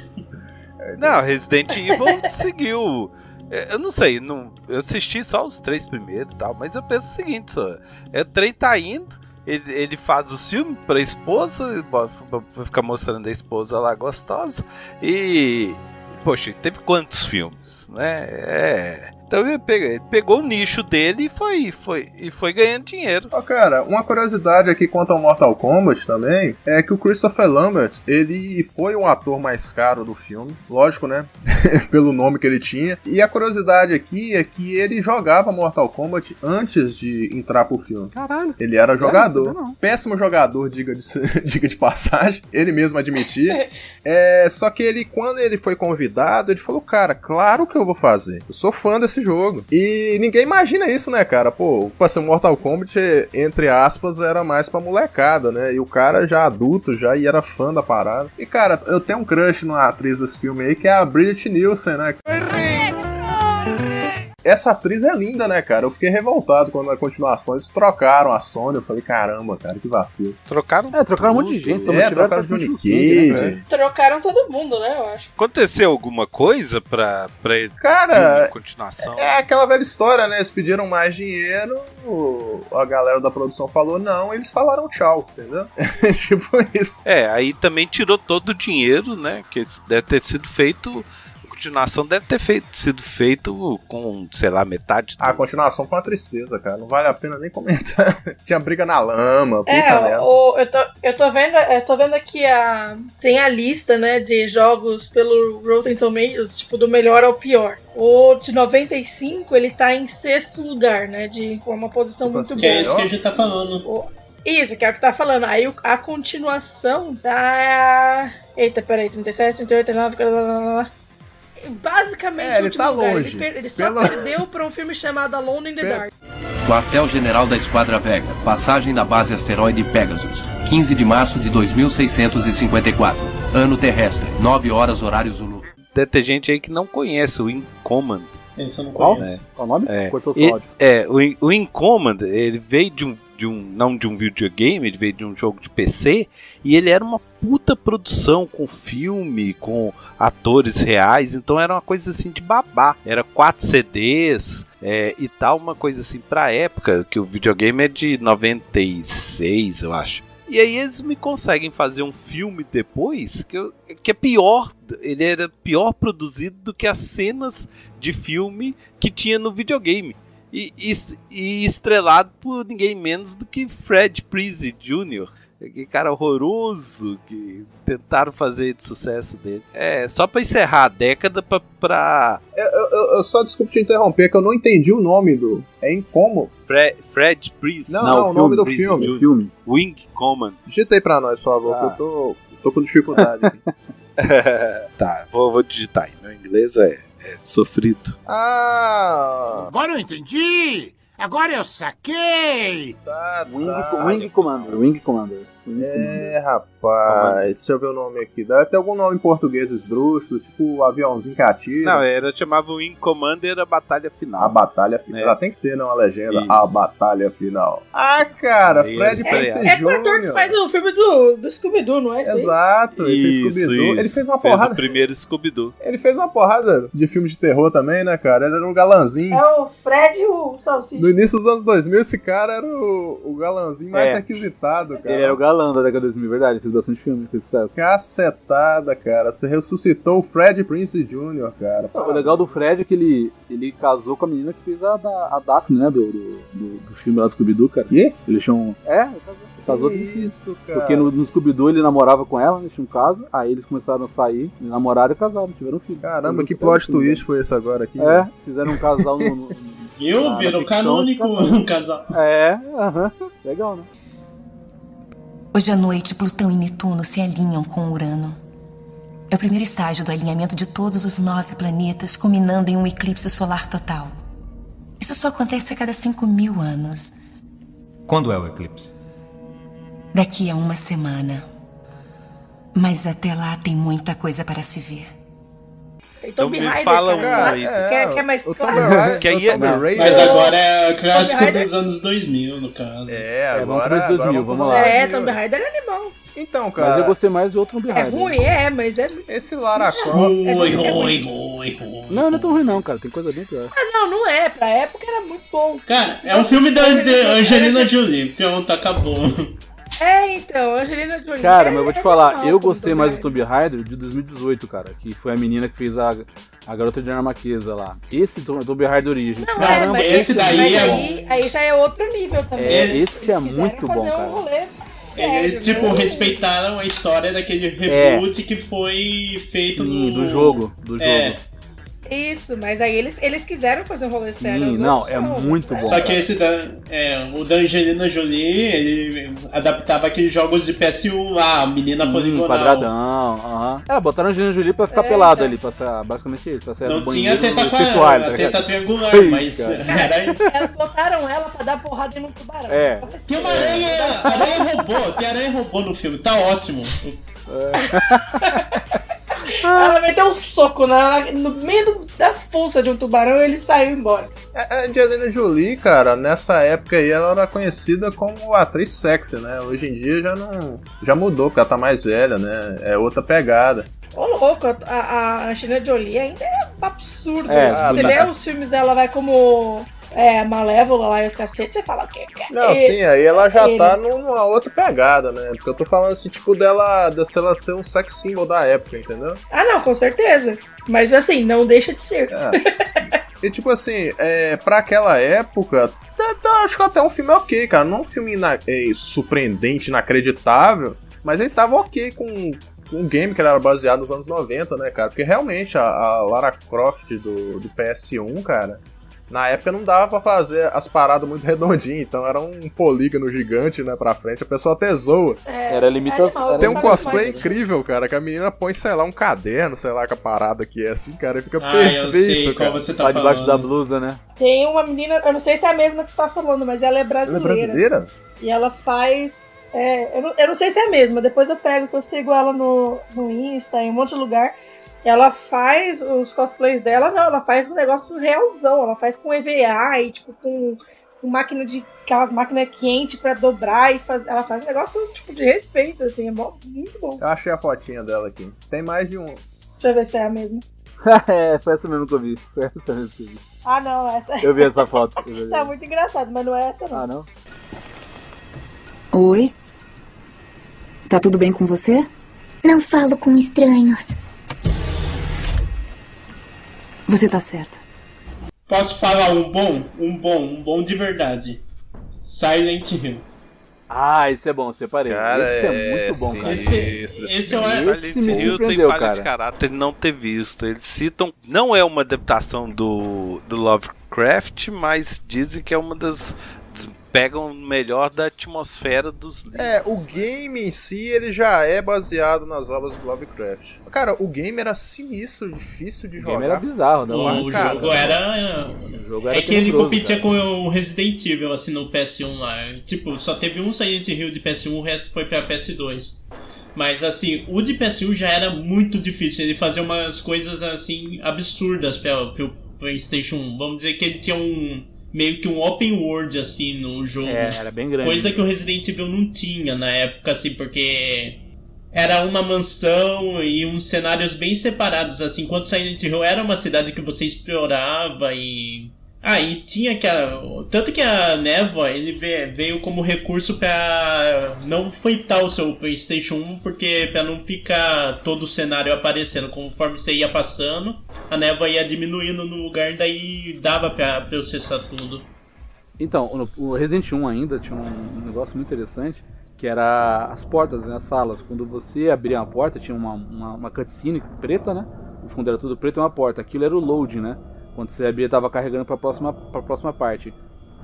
Não, Resident Evil seguiu. É, Eu não sei, não, eu assisti só os três primeiros e tal, mas eu penso o seguinte, só, é, o trem tá indo, ele, ele faz os filmes pra esposa, pra ficar mostrando a esposa lá gostosa, e. Poxa, teve quantos filmes, né? É. Então ele pegou, ele pegou o nicho dele e foi, foi, e foi ganhando dinheiro. Ó, cara, uma curiosidade aqui quanto ao Mortal Kombat também é que o Christopher Lambert, ele foi um ator mais caro do filme, lógico, né? (laughs) Pelo nome que ele tinha. E a curiosidade aqui é que ele jogava Mortal Kombat antes de entrar pro filme. Caralho. Ele era jogador. Sabia não. Péssimo jogador, diga de, (laughs) diga de passagem. Ele mesmo admitia. (laughs) É, só que ele, quando ele foi convidado, ele falou: Cara, claro que eu vou fazer. Eu sou fã desse jogo. E ninguém imagina isso, né, cara? Pô, assim, Mortal Kombat, entre aspas, era mais pra molecada, né? E o cara já adulto, já e era fã da parada. E, cara, eu tenho um crush numa atriz desse filme aí, que é a Bridget Nielsen, né? Essa atriz é linda, né, cara? Eu fiquei revoltado quando na continuação eles trocaram a Sony. Eu falei, caramba, cara, que vacilo. Trocaram? É, trocaram um monte de gente, só É, trocaram pra Johnny Cage. né? Trocaram todo mundo, né, eu acho. Aconteceu alguma coisa pra, pra ele Cara, continuação? É aquela velha história, né? Eles pediram mais dinheiro, a galera da produção falou não, eles falaram tchau, entendeu? (laughs) tipo isso. É, aí também tirou todo o dinheiro, né? Que deve ter sido feito. A continuação deve ter feito, sido feito com, sei lá, metade do. A continuação foi uma tristeza, cara. Não vale a pena nem comentar. (laughs) Tinha briga na lama, puta É, o, eu, tô, eu tô vendo, eu tô vendo aqui a tem a lista, né, de jogos pelo Rotten Tomatoes, tipo do melhor ao pior. O de 95, ele tá em sexto lugar, né, de com uma posição muito Que é boa. isso que a gente tá falando. O- Isso, que é o que tá falando. Aí a continuação da. Eita, peraí, 37, 38, 39. blá, blá, blá, blá. Basicamente É, o ele último tá lugar. longe. Ele, per- ele só Pelo- perdeu pra um filme chamado Alone in the Dark. Quartel-General da Esquadra Vega. Passagem da base asteroide Pegasus. 15 de março de 2654. Ano terrestre. 9 horas horário Zulu. Deve ter gente aí que não conhece o In Command. Esse eu não Qual? conheço. Qual o nome? É, Cortou E- só áudio. é o, In- o In Command, ele veio de um, de um. Não de um videogame, ele veio de um jogo de PC. E ele era uma puta produção com filme, com atores reais. Então era uma coisa assim de babá. Era quatro CDs é, e tal, uma coisa assim pra época, que o videogame é de 96, eu acho. E aí eles me conseguem fazer um filme depois que, eu- que é pior, ele era pior produzido do que as cenas de filme que tinha no videogame. E, e, e estrelado por ninguém menos do que Fred Prinze Jr. Que cara horroroso que tentaram fazer de sucesso dele. É, só pra encerrar a década pra. pra Eu, eu- eu só desculpe te interromper, que eu não entendi o nome do. É Incomo? Fre Fred Prinze. Não, não, o nome do filme. Jr. filme. Wing Command. Digita aí pra nós, por favor, Ah. que eu tô, tô com dificuldade. aqui. (laughs) (laughs) tá, vou, vou digitar aí. Meu inglês é, é sofrido. ah! Agora eu entendi! Agora eu saquei! Tá, Wing, tá. Wing Commander. Wing Commander. Wing Commander. É, rapaz. Deixa eu ver o nome aqui. Deve ter algum nome em português esdrúxulo, tipo o aviãozinho que atira. Não, era chamava Wing Commander a batalha final. A batalha final. É. Ela tem que ter, não, a legenda. Isso. A batalha final. Ah, cara, Aí Fred eles Prinze É com o ator que Jr. faz o filme do, do Scooby-Doo, não é? Exato, ele fez Isso, Scooby-Doo. Ele isso. fez uma Fez porrada. o primeiro Scooby-Doo. (laughs) Ele fez uma porrada de filme de terror também, né, cara? Ele era um galanzinho. É o Fred e o Salsicha. No início dos anos 2000, esse cara era o, o galanzinho mais É. requisitado, cara. Ele era o galã da década de 2000, verdade. Fez bastante filme, fez sucesso. Cacetada, cara. Você ressuscitou o Fred Prince Jr., cara. O legal do Fred é que ele, ele casou com a menina que fez a, a Daphne, né? Do, do, do, do filme lá do Scooby-Doo, cara. Quê? Eles tinham. É, ele casou. Ele casou Que com isso, cara. Porque no, no Scooby-Doo ele namorava com ela, eles tinham um caso, aí eles começaram a sair, namoraram e casaram, tiveram um filho. Caramba, que plot filho, twist foi esse agora aqui? É, fizeram um casal no. no- (laughs) Eu na virou canônico um casal. É, aham. Legal, né? Hoje à noite, Plutão e Netuno se alinham com Urano. É o primeiro estágio do alinhamento de todos os nove planetas, culminando em um eclipse solar total. Isso só acontece a cada 5 mil anos. Quando é o eclipse? Daqui a uma semana. Mas até lá tem muita coisa para se ver. Tem Então Tomb me Raider, fala cara. um Clássico. aí. quer, quer mais o Tomb clássico? Que aí Tomb é- Mas agora é Tomb clássico dos anos 2000, no caso. É, É, vamos agora, para os 2000, agora vamos lá. É, 2000. Tomb Raider é animal. Então, Mas cara, eu gostei mais do outro Tomb É Raider. ruim, é, mas é. esse Lara Croft... É oi, ruim. oi, oi. Não, não é tão ruim não, cara. Tem coisa bem pior. Ah, não, não é. Pra época era muito bom. Cara, é um filme da, da Angelina Jolie. Pronto, acabou. É, então, Angelina Jolie. Cara, é- mas eu vou te é falar, eu gostei mais do. Tomb Raider de 2018, cara. Que foi a menina que fez a, a garota de dinamarquesa lá. Esse Tom- Tomb Raider Origem. Não, é, Caramba, mas esse daí mas é aí, aí já é outro nível também. É, Eles esse é muito bom, fazer cara. Um rolê sério, Eles, tipo, né? respeitaram a história daquele reboot que foi feito Sim, no... do jogo. Do jogo. É, Isso, mas aí eles, eles quiseram fazer um rolê sério. Sim, os não, é muito bom. Só que esse da, é, o da Angelina Jolie, ele adaptava aqueles jogos de PS1 lá, menina Sim, poligonal. quadradão. aham. É, botaram a Angelina Jolie pra ficar É, pelado então. ali, pra ser, basicamente isso. Pra ser Não tinha banheiro teta, sexual, qua- tá teta ligado? triangular, Sim, mas cara. (laughs) era... Elas botaram ela pra dar porrada em um tubarão. É. Tem uma aranha, aranha robô, tem aranha robô no filme, tá ótimo. (laughs) Ela meteu um soco na, no meio da fuça de um tubarão e ele saiu embora. A Angelina Jolie, cara, nessa época aí ela era conhecida como atriz sexy, né? Hoje em dia já não. Já mudou, porque ela tá mais velha, né? É outra pegada. Ô, louco, a, a Angelina Jolie ainda é um absurdo. É, Se você bonita. vê os filmes dela, vai como é, Malévola lá e os cacetes, você fala o que é Não, esse? sim, aí ela já Ele. tá numa outra pegada, né? Porque eu tô falando assim, tipo, dela, dessa ela ser um sex symbol da época, entendeu? Ah, não, com certeza. Mas assim, não deixa de ser. É. E tipo assim, é, pra aquela época, tá, acho que até um filme ok, cara. Não um filme ina- é, surpreendente, inacreditável, mas ele tava ok com, um game que era baseado nos anos 90, né, cara? Porque realmente a, a Lara Croft do, do PS1, cara, Na época não dava pra fazer as paradas muito redondinhas, então era um polígono gigante, né, pra frente. A pessoa até zoa. É, Era limitação. Tem um cosplay mais- incrível, cara, que a menina põe, sei lá, um caderno, sei lá, que a parada que é assim, cara, e fica Ah, perfeito, eu sei cara. qual você tá Lá debaixo da blusa, né? Tem uma menina, eu não sei se é a mesma que você tá falando, mas ela é Ela é brasileira. brasileira? E ela faz. é, eu, não, eu não sei se é a mesma, depois eu pego que eu sigo ela no, no Insta, em um monte de lugar. Ela faz os cosplays dela, não, ela faz um negócio realzão, ela faz com EVA e tipo com, com máquina de. aquelas máquinas quentes pra dobrar e faz. Ela faz um negócio tipo de respeito, assim, é mó- muito bom. Eu achei a fotinha dela aqui. Tem mais de um. Deixa eu ver se é a mesma. (laughs) é, foi essa mesmo que eu vi. Foi essa mesmo que eu vi. Ah, não, essa Eu vi essa foto. (laughs) Eu vi. tá muito engraçado, mas não é essa, não. Ah, não? Oi? Tá tudo bem com você? Não falo com estranhos. Você tá certa. Posso falar um bom? Um bom, um bom de verdade. Silent Hill. Ah, esse é bom, separei. Cara, esse é, é muito bom, cara. Esse, esse. Esse Silent me Hill tem falha cara. de caráter de não ter visto. Eles citam. Não é uma adaptação do, do Lovecraft, mas dizem que é uma das. Pegam o melhor da atmosfera dos livros. É, o game em si, ele já é baseado nas obras do Lovecraft. Cara, o game era sinistro, difícil de O jogar. game era bizarro, né? O, o cara, jogo era. O jogo era É que ele competia cara. com o Resident Evil, assim, no PS1 lá. Tipo, só teve um Silent Hill de PS1, o resto foi pra PS2. Mas, assim, o de PS1 já era muito difícil. Ele fazia umas coisas, assim, absurdas pra, pro PlayStation 1. Vamos dizer que ele tinha um. Meio que um open world, assim, no jogo. É, era bem grande. Coisa que o Resident Evil não tinha na época, assim, porque era uma mansão e uns cenários bem separados, assim, enquanto Silent Hill era uma cidade que você explorava e. Ah, e tinha aquela. Tanto que a névoa ele ve- veio como recurso pra não fritar o seu PlayStation 1, porque pra não ficar todo o cenário aparecendo conforme você ia passando, a névoa ia diminuindo no lugar, daí dava pra processar tudo. Então, o Resident 1 ainda tinha um negócio muito interessante, que era as portas, né, as salas. Quando você abria uma porta, tinha uma, uma, uma cutscene preta, né? O fundo era tudo preto e uma porta. Aquilo era o load, né? Quando você abria, estava carregando para a próxima, pra próxima parte.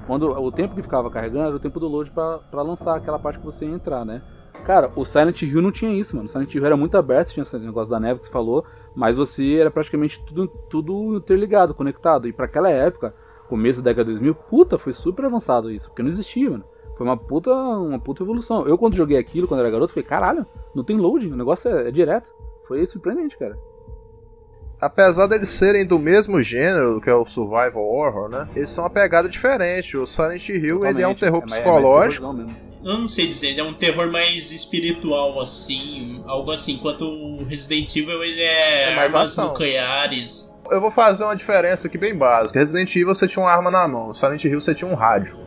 Quando o tempo que ficava carregando era o tempo do load para lançar aquela parte que você ia entrar, né? Cara, o Silent Hill não tinha isso, mano. O Silent Hill era muito aberto, tinha esse negócio da neve que você falou, mas você era praticamente tudo, tudo interligado, conectado. E para aquela época, começo da década de 2000, puta, foi super avançado isso, porque não existia, mano. Foi uma puta, uma puta evolução. Eu, quando joguei aquilo, quando era garoto, falei, caralho, não tem load, o negócio é, é direto. Foi surpreendente, cara. Apesar deles serem do mesmo gênero, que é o survival horror, né? Eles são uma pegada diferente. O Silent Hill, ele é um Totalmente. terror É mais- é Eu não sei dizer, ele é um terror mais espiritual, assim, algo assim, enquanto o Resident Evil ele é, É mais armas ação. nucleares. Eu vou fazer uma diferença aqui bem básica. Resident Evil você tinha uma arma na mão, Silent Hill você tinha um rádio.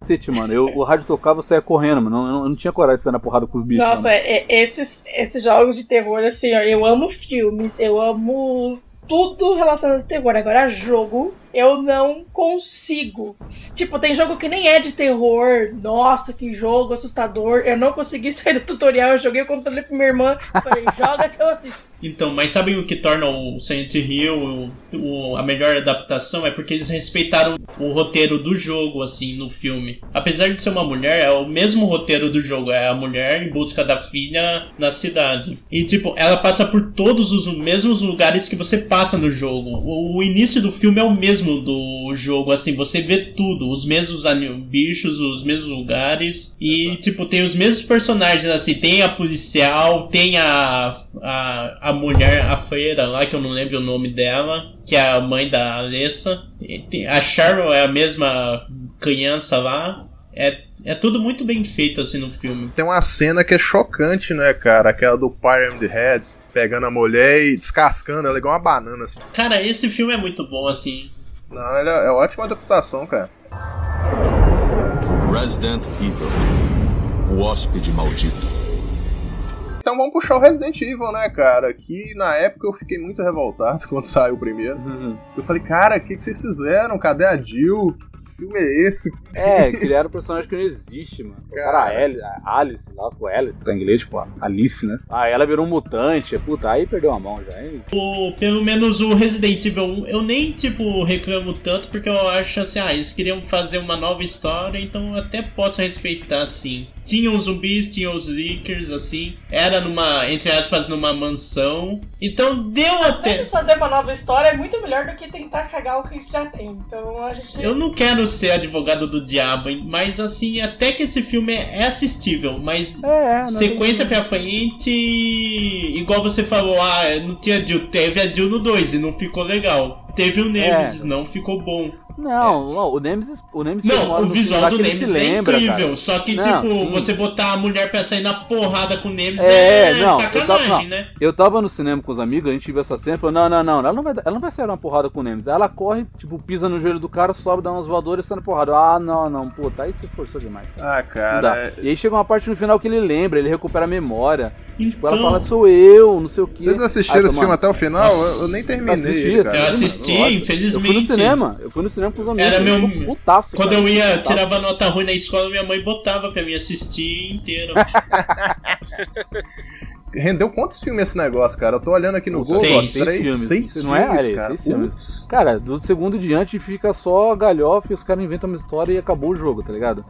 Cacete, mano. Eu, o rádio tocava, eu saia correndo, mano. Eu não, eu não tinha coragem de sair na porrada com os bichos. Nossa, é- é- esses, esses jogos de terror, assim, ó, eu amo filmes, eu amo tudo relacionado a terror. Agora, jogo, eu não consigo. Tipo, tem jogo que nem é de terror. Nossa, que jogo assustador. Eu não consegui (laughs) sair do tutorial, eu joguei o controle pra minha irmã. Falei, (laughs) joga que eu assisto. Então, mas sabem o que torna o Silent Hill o- o- a melhor adaptação? É porque eles respeitaram o roteiro do jogo, assim, no filme. Apesar de ser uma mulher, é o mesmo roteiro do jogo. É a mulher em busca da filha na cidade. E, tipo, ela passa por todos os mesmos lugares que você passa no jogo. O, o início do filme é o mesmo do jogo, assim, você vê tudo. Os mesmos bichos, os mesmos lugares. E, tipo, tem os mesmos personagens, assim. Tem a policial, tem a, a, a mulher, a freira lá, que eu não lembro o nome dela, que é a mãe da Alessa. A Cheryl é a mesma criança lá. É, é tudo muito bem feito, assim, no filme. Tem uma cena que é chocante, né, cara? Aquela do Pyramid Head, pegando a mulher e descascando ela igual uma banana, assim. Cara, esse filme é muito bom, assim. Não, ele é, é ótima adaptação, cara. Resident Evil. O hóspede maldito. Então vamos puxar o Resident Evil, né, cara? Que na época eu fiquei muito revoltado (laughs) quando saiu o primeiro. Eu falei, cara, o que, que vocês fizeram? Cadê a Jill? filme é esse? É, criaram um personagem que não existe, mano. O cara, a Alice, a Alice, lá com Alice, pra inglês, tipo, Alice, né? Ah, ela virou um mutante, puta, aí perdeu a mão já, hein? O, pelo menos o Resident Evil 1, eu nem, tipo, reclamo tanto, porque eu acho assim, ah, eles queriam fazer uma nova história, então eu até posso respeitar, sim. Tinha os zumbis, tinha os leakers, assim. Era numa, entre aspas, numa mansão. Então deu Às até. vezes fazer uma nova história é muito melhor do que tentar cagar o que a gente já tem. Então a gente. Eu não quero ser advogado do diabo, mas assim, até que esse filme é assistível, mas É, sequência pra frente, igual você falou, ah, não tinha Jill, teve a Jill no 2 e não ficou legal. Teve o Nemesis, não ficou bom. Não, não, o Nemesis, o Nemesis Não, o visual do se Nemesis é lembra, incrível, cara. só que, Não, tipo, sim. você botar a mulher pra sair na porrada com o Nemesis É, é, não, eu tava, sacanagem, não, né? eu tava no cinema com os amigos, a gente viu essa cena e falou, não, não, não, ela não vai, ela não vai sair uma porrada com o Nemesis. Aí Ela corre, tipo, pisa no joelho do cara, sobe, dá umas voadoras e sai na porrada. Ah, não, não, puta, aí você forçou demais. Ah, Não cara. é- E aí chega uma parte no final que ele lembra, ele recupera a memória. Tipo, ela Então- fala, sou eu, não sei o que. Vocês assistiram esse filme até o final? Eu, eu nem terminei. Assisti, cara. Eu assisti, infelizmente. Eu fui no cinema, eu fui no cinema Era eu meu- putaço, Quando cara. eu ia, Putaço. tirava nota ruim na escola, minha mãe botava pra mim assistir inteiro. (laughs) Rendeu quantos filmes esse negócio, cara? Eu tô olhando aqui no Google, Seis. três, filmes. seis não é, filmes, cara. Seis filmes. Cara, do segundo em diante fica só galhofa e os caras inventam uma história e acabou o jogo, tá ligado?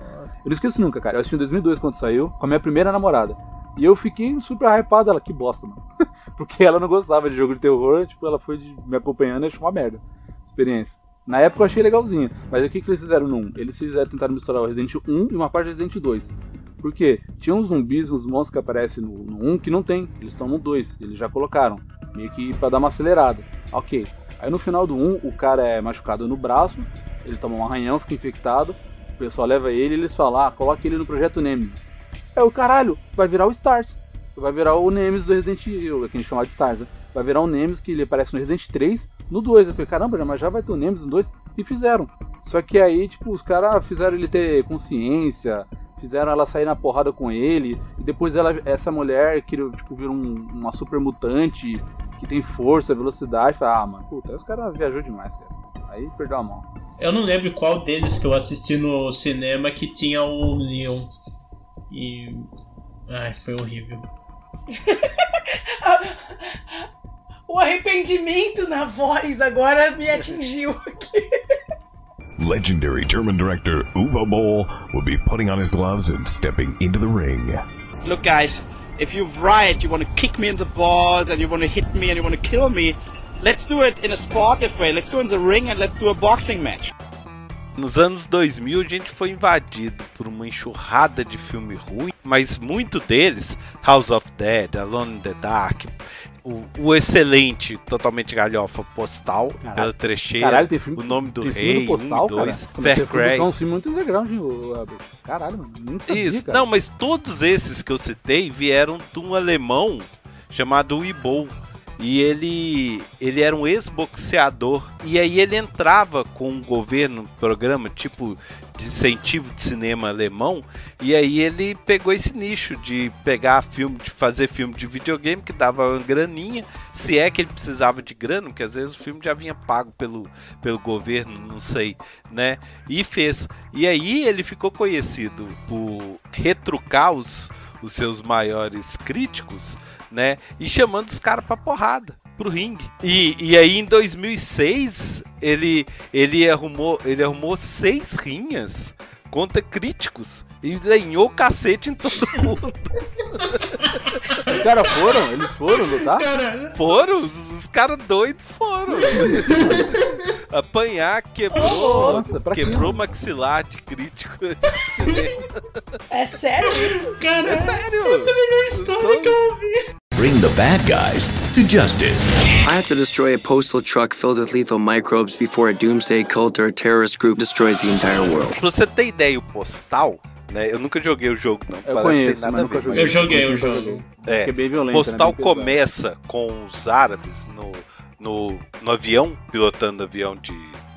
Eu não esqueço nunca, cara. Eu assisti em 2002 quando saiu, com a minha primeira namorada. E eu fiquei super hypado, ela, que bosta, mano. (laughs) Porque ela não gostava de jogo de terror, tipo, ela foi me acompanhando e achou uma merda. Experiência. Na época eu achei legalzinho. Mas o que, que eles fizeram no 1? Eles fizeram, tentaram misturar o Resident 1 e uma parte do Resident 2. Por quê? Tinha uns zumbis, uns monstros que aparecem no, no 1 que não tem. Eles estão no 2. Eles já colocaram. Meio que pra dar uma acelerada. Ok. Aí no final do 1, o cara é machucado no braço. Ele toma um arranhão, fica infectado. O pessoal leva ele e eles falam: ah, coloque ele no projeto Nemesis. É o caralho, vai virar o Stars. Vai virar o Nemesis do Resident Evil, que a gente chama de Stars, né? Vai virar o Nemesis que ele aparece no Resident 3, no 2. Eu falei, caramba, mas já vai ter o Nemesis no 2. E fizeram. Só que aí, tipo, os caras fizeram ele ter consciência, fizeram ela sair na porrada com ele, e depois ela, essa mulher que tipo, vira um- uma super mutante que tem força, velocidade. Falei, ah, mano, puta, os caras viajou demais, cara. Aí perdeu a mão. Eu não lembro qual deles que eu assisti no cinema que tinha o Leon. E. Ai, foi horrível. (laughs) O arrependimento na voz agora me atingiu. Legendary German director Uwe Boll will be putting on his gloves and stepping into the ring. Look, guys, if you riot, you want to kick me in the balls, and you want to hit me, and you want to kill me, let's do it in a sportive way. Let's go in the ring and let's do a boxing match. Nos anos 2000 a gente foi invadido por uma enxurrada de filme ruim, mas muito deles, House of Dead, Alone in the Dark, o, o excelente, totalmente galhofa postal, Caralho. pela trecheira, Caralho, tem filme- o nome do rei, postal, 1 e 2, cara? Mas tem filme Fair É um filme muito underground? Caralho, mano. Sabia, Isso, cara. não, mas todos esses que eu citei vieram de um alemão chamado Weibol. E ele, ele era um ex-boxeador. E aí ele entrava com o governo, programa tipo de incentivo de cinema alemão. E aí ele pegou esse nicho de pegar filme, de fazer filme de videogame que dava uma graninha. Se é que ele precisava de grana, porque às vezes o filme já vinha pago pelo, pelo governo, não sei, né? E fez. E aí ele ficou conhecido por retrucar os, os seus maiores críticos, né? E chamando os caras pra porrada. Pro ringue. E, e aí em 2006 ele, ele, arrumou, ele arrumou seis rinhas contra críticos e lenhou o cacete em todo (laughs) mundo. Os caras foram? Eles foram lutar? Foram, os, os caras doidos foram. (laughs) Apanhar, quebrou, Nossa, pra quê? quebrou maxilar de crítico. É sério isso? Cara, É sério. essa é a melhor história que eu ouvi. Bring the bad guys to justice. I have to destroy a postal truck filled with lethal microbes before a doomsday cult or a terrorist group destroys the entire world. Pra você ter ideia, o postal, né? Eu nunca joguei o jogo, não. Eu Parece conheço, que tem nada a ver. joguei. Eu joguei o jogo. É, é bem violento, Postal né? Bem pesado. começa com os árabes no, no, no avião, pilotando avião de,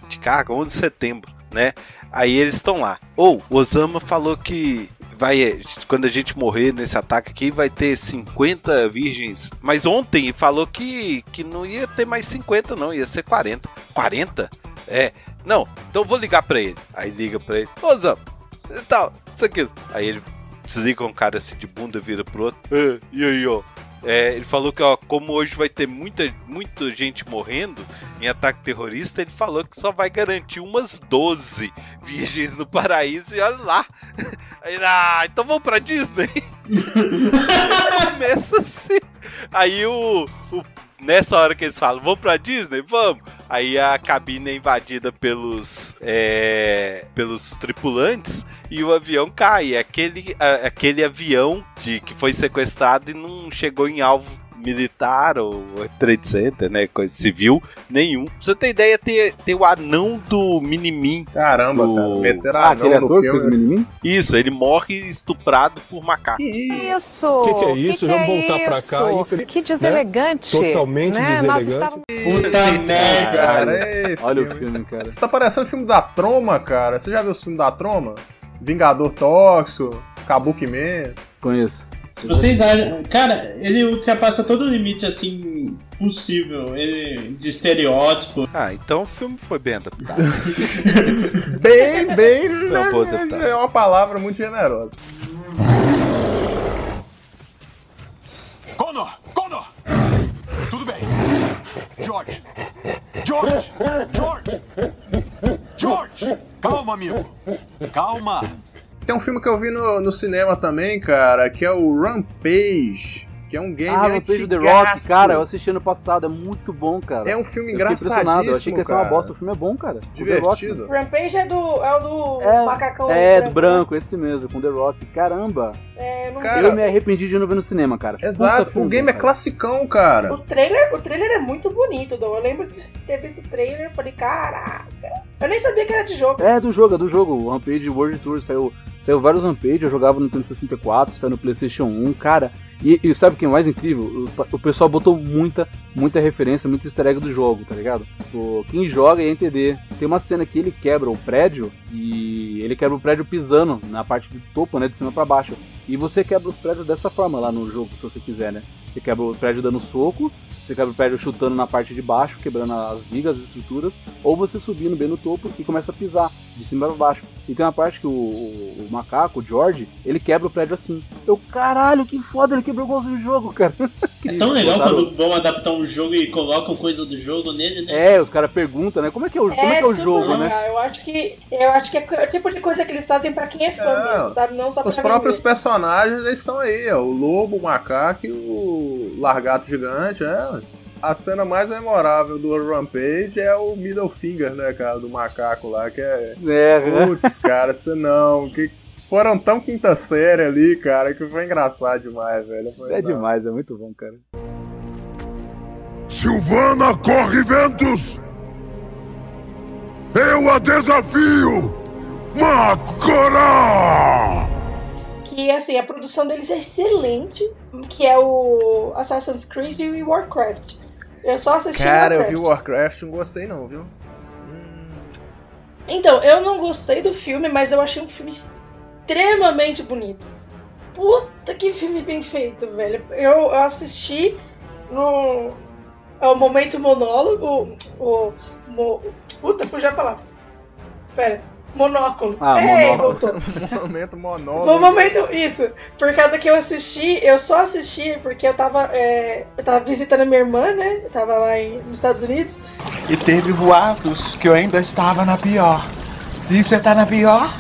de carga, 11 de setembro, né? Aí eles estão lá. Ou o Osama falou que vai quando a gente morrer nesse ataque aqui vai ter 50 virgens. Mas ontem falou que, que não ia ter mais 50 não, ia ser 40. 40? É, não, então vou ligar pra ele. Aí liga pra ele, ô Zam, tal, isso aqui. Aí ele desliga um cara assim de bunda, vira pro outro. "É, e aí, ó? É, ele falou que, ó, como hoje vai ter muita, muita gente morrendo em ataque terrorista, ele falou que só vai garantir umas 12 virgens no paraíso e olha lá. (laughs) Aí, ah, então vamos pra Disney? (laughs) Começa assim. Aí o, o- Nessa hora que eles falam, vamos pra Disney? Vamos! Aí a cabine é invadida pelos. é, pelos tripulantes e o avião cai. É Aquele, a- aquele avião de, que foi sequestrado e não chegou em alvo militar ou trade center, né? Coisa civil nenhum. Pra você ter ideia, tem, tem o anão do Minimin. Caramba, do... cara, meteram Ah, aquele ator que fez o Minimin? Isso, ele morre estuprado por macacos. Isso! O que, que é isso? Que Vamos que é voltar pra cá. infeliz- Que deselegante. Né? Totalmente né? Deselegante. estávamos- Puta merda. Cara, é Olha o filme. cara. Isso tá parecendo filme da Troma, cara. Você já viu o filme da Troma? Vingador Tóxico, Kabuki Man. Conheço. Se vocês acham. Cara, ele ultrapassa todo o limite assim possível. Ele, de estereótipo. Ah, então o filme foi bem adaptado. (laughs) Bem, bem. Foi uma boa (laughs) adaptação. É uma palavra muito generosa. Connor! Connor! Tudo bem. George! George! George! George! Calma, amigo. Calma. Tem um filme que eu vi no, no cinema também, cara, que é o Rampage, que é um game Ah, Rampage The Rock, cara, eu assisti ano passado, é muito bom, cara. É um filme Eu impressionado, eu achei que ia ser uma bosta, o filme é bom, cara. Com The Rock. Divertido. Rampage é do, é o do macacão. É, do branco, esse mesmo, com The Rock. Caramba, É, não Cara, eu me arrependi de não ver no cinema, cara. Exato, filme o game é cara. classicão, cara. O trailer, o trailer é muito bonito, Dom. Eu lembro de ter visto o trailer e falei, caraca. Eu nem sabia que era de jogo. É, do jogo, é do jogo. O Rampage World Tour saiu, saiu vários Rampage, eu jogava no Nintendo 64, saiu no PlayStation 1, cara. E, e sabe o que é mais incrível? O, o pessoal botou muita, muita referência, muito easter egg do jogo, tá ligado? O, quem joga ia entender. Tem uma cena que ele quebra o prédio e ele quebra o prédio pisando na parte do topo, né, de cima pra baixo. E você quebra os prédios dessa forma lá no jogo, se você quiser, né? Você quebra o prédio dando soco, você quebra o prédio chutando na parte de baixo, quebrando as vigas, as estruturas, ou você subindo bem no topo e começa a pisar de cima pra baixo. E tem uma parte que o, o- o macaco, o George, ele quebra o prédio assim. Eu, caralho, que foda, ele quebrou o gosto do jogo, cara. (laughs) É tão legal Botaram- quando vão adaptar um jogo e colocam coisa do jogo nele, né? É, os caras perguntam, né? Como é que é o, como é que é o super jogo, né? legal. Eu acho que eu acho que é o tipo de coisa que eles fazem pra quem é fã, É, mesmo, sabe? Não só Os pra próprios vender. personagens eles estão aí, ó. O lobo, o macaco e o largato gigante, é. A cena mais memorável do Rampage é o middle finger, né, cara, do macaco lá, que é. É, Putz, cara, você não. Que foram tão quinta série ali, cara, que foi engraçado demais, velho. Foi, É não. demais, é muito bom, cara. Silvana corre ventos! Eu a desafio! Macora! Que assim, a produção deles é excelente, que é o Assassin's Creed e Warcraft. Eu só assisti Cara, eu Warcraft. vi Warcraft e não gostei não, viu? Então, eu não gostei do filme, mas eu achei um filme extremamente bonito. Puta que filme bem feito, velho. Eu, eu assisti no. É o momento monólogo. O. mo- puta, fugiu a palavra. Pera. Monóculo. Ah, Ei, monóculo. voltou. (laughs) momento No monólogo. momento, isso. Por causa que eu assisti, eu só assisti porque eu tava, é, eu tava visitando a minha irmã, né? Eu tava lá em, nos Estados Unidos. E teve boatos que eu ainda estava na pior. Se você tá na pior,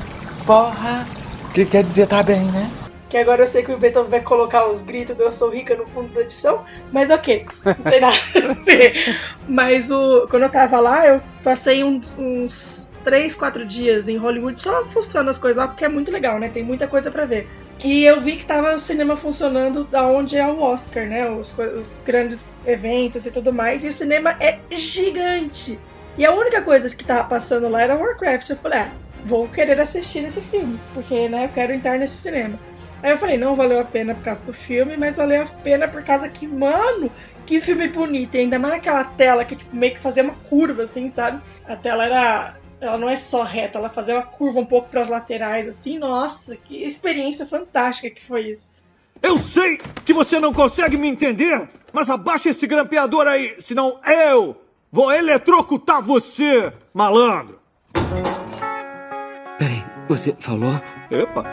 porra, que quer dizer tá bem, né? Que agora eu sei que o Beethoven vai colocar os gritos do Eu Sou Rica no fundo da edição, mas ok, não tem nada a ver. Mas o, quando eu tava lá, eu passei uns, uns 3, 4 dias em Hollywood só fuçando as coisas lá, porque é muito legal, né? Tem muita coisa pra ver. E eu vi que tava o cinema funcionando da onde é o Oscar, né? Os, os grandes eventos e tudo mais. E o cinema é gigante. E a única coisa que tava passando lá era Warcraft. Eu falei, ah, vou querer assistir esse filme, porque né, eu quero entrar nesse cinema. Aí eu falei, não valeu a pena por causa do filme, mas valeu a pena por causa que, mano, que filme bonito. E ainda mais naquela tela que tipo, meio que fazia uma curva, assim, sabe? A tela era. Ela não é só reta, ela fazia uma curva um pouco para as laterais, assim. Nossa, que experiência fantástica que foi isso. Eu sei que você não consegue me entender, mas abaixa esse grampeador aí, senão eu Vou eletrocutar você, malandro! Peraí, você falou? Epa,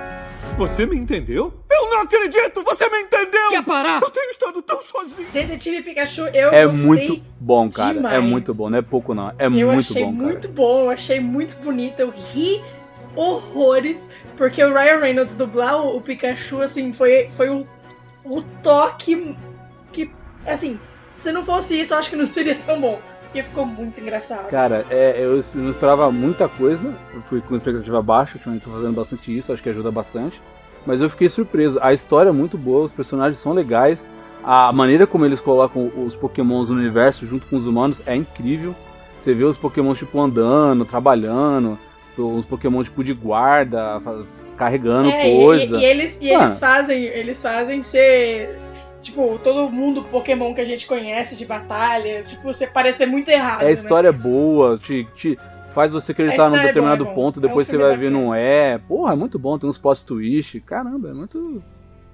você me entendeu? Eu não acredito! Você me entendeu! Quer parar? Eu tenho estado tão sozinho! Detetive Pikachu, eu É muito bom, cara. É demais. muito bom, não é pouco não. É eu muito achei bom, cara. muito bom, eu achei muito bonito, eu ri horrores, porque o Ryan Reynolds dublar o, Pikachu, assim, foi, foi o, o toque que, assim, se não fosse isso, eu acho que não seria tão bom. Porque ficou muito engraçado. Cara, é, eu não esperava muita coisa. Eu fui com expectativa baixa, ultimamente tô fazendo bastante isso, acho que ajuda bastante. Mas eu fiquei surpreso. A história é muito boa, os personagens são legais. A maneira como eles colocam os pokémons no universo junto com os humanos é incrível. Você vê os pokémons tipo andando, trabalhando, os pokémon tipo de guarda, carregando É, e- coisa. E, e eles, e eles fazem, eles fazem ser. Tipo, todo mundo Pokémon que a gente conhece de batalhas, tipo, você parecer muito errado. É né? história boa, te, te faz você acreditar num é determinado é bom. ponto, É depois você filme vai ver não é. Porra, é muito bom, tem uns plot twist. Caramba, é muito.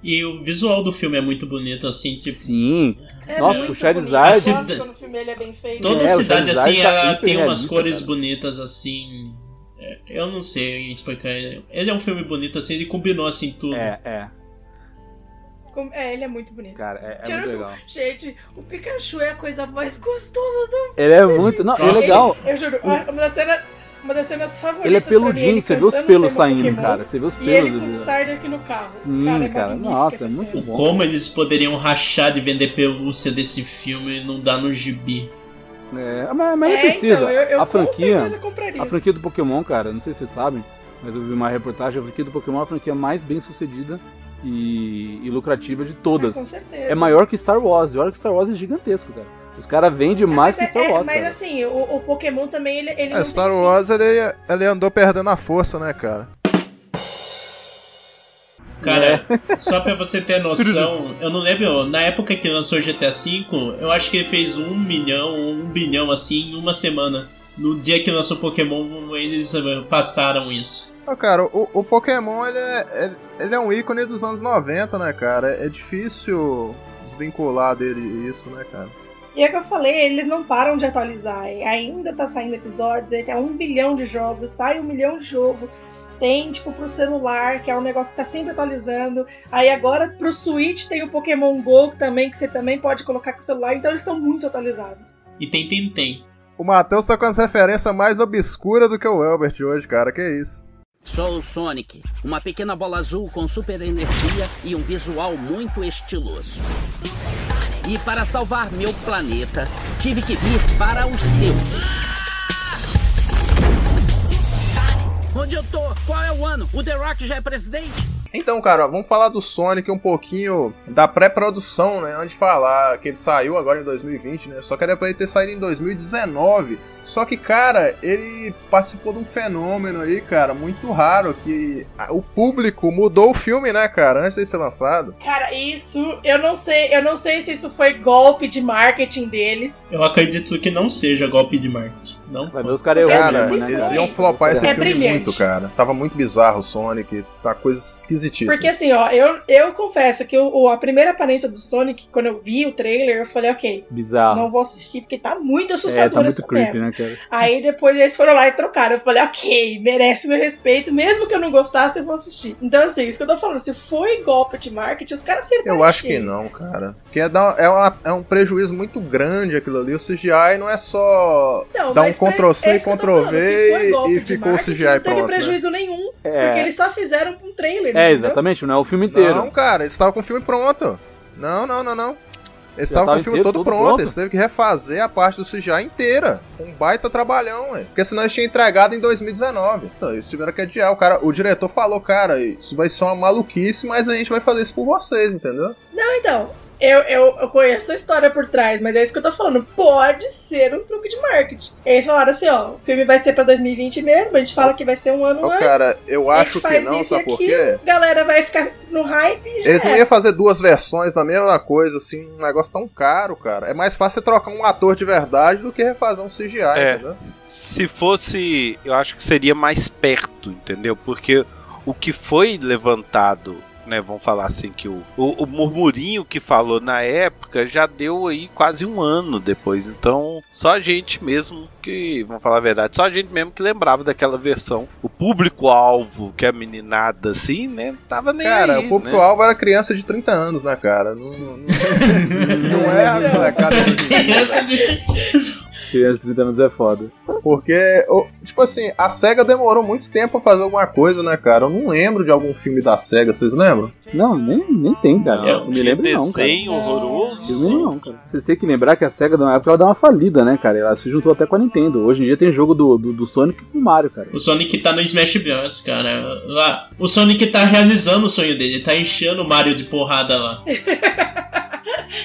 E o visual do filme é muito bonito, assim, tipo. Sim. É Nossa, o Charizard. bonito. Eu A gosto cida- quando o filme ele é bem feito. Toda É, cidade, assim, tá ela tem umas realista, cores cara. bonitas, assim. é, Eu não sei explicar. Ele é um filme bonito, assim, ele combinou, assim, tudo. É, é. É, ele é muito bonito. Cara, é, é Tirando- muito legal. Gente, o Pikachu é a coisa mais gostosa do Ele é muito. Não, é legal. Eu juro, uma das cenas, uma das cenas favoritas. Ele é peludinho, você vê os pelos saindo, Pokémon, cara. Você vê os E ele pelos. com o Psyduck no carro. Sim, cara, é cara. Nossa, é muito cena. bom. Como eles poderiam rachar de vender pelúcia desse filme e não dar no gibi? É, mas, mas não É, precisa. então, eu- eu a franquia. A franquia do Pokémon, cara, não sei se vocês sabem, mas eu vi uma reportagem, a franquia do Pokémon é a franquia mais bem sucedida e, e lucrativa de todas. Ah, com certeza. É maior que Star Wars, e olha que Star Wars é gigantesco, cara. Os caras vendem mais que Star é- Wars, mas cara. assim, o, o Pokémon também, ele, ele É, Star tem Wars ele, ele andou perdendo a força, né, cara? Cara, É. (laughs) só pra você ter noção, (laughs) eu não lembro, na época que lançou GTA V, eu acho que ele fez um milhão, um bilhão assim em uma semana. No dia que lançou Pokémon, eles passaram isso. Ó, cara, o, o Pokémon ele é, ele- ele é um ícone dos anos 90, né, cara? É difícil desvincular dele isso, né, cara? E é que eu falei, eles não param de atualizar. Ainda tá saindo episódios, aí tem um bilhão de jogos, sai um milhão de jogo. Tem, tipo, pro celular, que é um negócio que tá sempre atualizando. Aí agora pro Switch tem o Pokémon GO também, que você também pode colocar com o celular. Então eles estão muito atualizados. E tem Tentem. O Matheus tá com as referências mais obscuras do que o Elbert hoje, cara. Que isso? Sou o Sonic, uma pequena bola azul com super energia e um visual muito estiloso. E para salvar meu planeta, tive que vir para o seu. Onde eu tô? Qual é o ano? O The Rock já é presidente? Então, cara, vamos falar do Sonic um pouquinho da pré-produção, né? Antes de falar que ele saiu agora em 2020, né? Só que era pra ele ter saído em 2019. Só que, cara, ele participou de um fenômeno aí, cara, muito raro, que o público mudou o filme, né, cara, antes de ser lançado. Cara, isso eu não sei, eu não sei se isso foi golpe de marketing deles. Eu acredito que não seja golpe de marketing. Não foi. os caras Cara, erram, né, eles cara? iam flopar esse É filme brilhante. muito, cara. Tava muito bizarro o Sonic, tá coisa esquisitíssima. Porque assim, ó, eu, eu confesso que o, a primeira aparência do Sonic, quando eu vi o trailer, eu falei, ok, Bizarro. não vou assistir porque tá muito É, assustador tá muito essa creepy, né, cara? Aí depois eles foram lá e trocaram. Eu falei, ok, merece meu respeito, mesmo que eu não gostasse, eu vou assistir. Então, assim, isso que eu tô falando, se foi golpe de marketing, os caras acertaram. Eu acho que cheio. não, cara. Porque é, dar- é, uma- é um prejuízo muito grande aquilo ali. O CGI não é só Não, dar um mas pra- Ctrl C é e isso que eu tô Ctrl falando, se V foi golpe e de ficou o marketing, CGI Não teve pronto. Né? prejuízo nenhum, É. porque eles só fizeram um trailer. É, entendeu? exatamente, não é o filme inteiro. Não, cara, eles estavam com o filme pronto. Não, não, não, não. Eles estavam com o filme inteiro, todo todo pronto. pronto? Eles teve que refazer a parte do CGI inteira. Um baita trabalhão, ué. Porque senão eles tinham entregado em 2019. Então, eles tiveram que adiar. O, cara, o diretor falou, cara, isso vai ser uma maluquice, mas a gente vai fazer isso por vocês, entendeu? Não, então. Eu, eu, eu conheço a história por trás, mas é isso que eu tô falando. Pode ser um truque de marketing. Eles falaram assim, ó, o filme vai ser pra 2020 mesmo, a gente fala que vai ser um ano Ô, antes. cara, eu acho que não, sabe por quê? galera vai ficar no hype e já Eles não iam fazer duas versões da mesma coisa, assim, um negócio tão caro, cara. É mais fácil você trocar um ator de verdade do que refazer um CGI, É. entendeu? Se fosse, eu acho que seria mais perto, entendeu? Porque o que foi levantado né? Vamos falar assim que o, o, o murmurinho que falou na época já deu aí quase um ano depois. Então, só a gente mesmo que, vamos falar a verdade, só a gente mesmo que lembrava daquela versão. O público-alvo, que é a meninada assim, né? Tava nem Cara, aí, o público-alvo era criança de 30 anos, né, cara? Não, não, não (laughs) é a molecada de Criança de... (laughs) Criança de 30 anos é foda. Porque, tipo assim, a SEGA demorou muito tempo pra fazer alguma coisa, né, cara? Eu não lembro de algum filme da SEGA, vocês lembram? Não, nem, nem tem, cara. Não, não me lembro não, cara. desenho horroroso. Filme não, cara. Vocês têm que lembrar que a SEGA, na época, ela deu uma falida, né, cara? Ela se juntou até com a Nintendo. Hoje em dia tem jogo do, do, do Sonic com o Mario, cara. O Sonic tá no Smash Bros, cara. Lá, o Sonic tá realizando o sonho dele, tá enchendo o Mario de porrada lá. (laughs)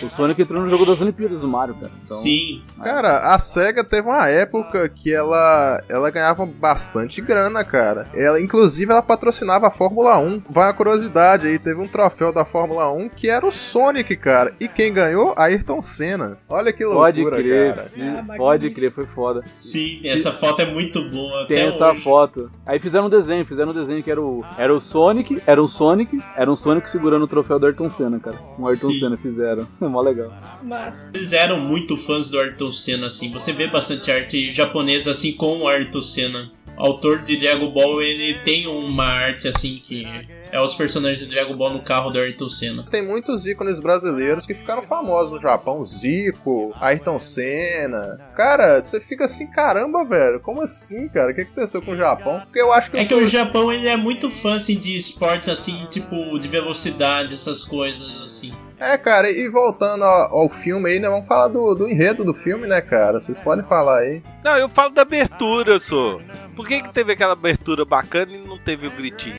O Sonic entrou no jogo das Olimpíadas do Mario, cara. Então, Sim. Cara, a SEGA teve uma época que ela, ela ganhava bastante grana, cara. Ela, inclusive, ela patrocinava a Fórmula 1. Vai uma curiosidade aí, teve um troféu da Fórmula 1 que era o Sonic, cara. E quem ganhou? Ayrton Senna. Olha que loucura, Pode crer, cara. pode crer, foi foda. Sim, essa foto é muito boa. Tem até essa hoje. foto. Aí fizeram um desenho, fizeram um desenho que era o. Era o Sonic, era o Sonic, era um Sonic segurando o troféu do Ayrton Senna, cara. Um Ayrton Sim. Senna fizeram. (laughs) Mó legal. Mas. Eles eram muito fãs do Ayrton Senna, assim. Você vê bastante arte japonesa, assim, com o Ayrton Senna. O autor de Dragon Ball, ele tem uma arte, assim, que é os personagens de Dragon Ball no carro do Ayrton Senna. Tem muitos ícones brasileiros que ficaram famosos no Japão. Zico, Ayrton Senna. Cara, você fica assim, caramba, velho. Como assim, cara? O que aconteceu com o Japão? Porque eu acho que. É que o Japão, ele é muito fã, assim, de esportes, assim, tipo, de velocidade, essas coisas, assim. É, cara, e voltando ao, ao filme aí, né? Vamos falar do, do enredo do filme, né, cara? Vocês podem falar aí. Não, eu falo da abertura, só. Por que, que teve aquela abertura bacana e não teve o gritinho?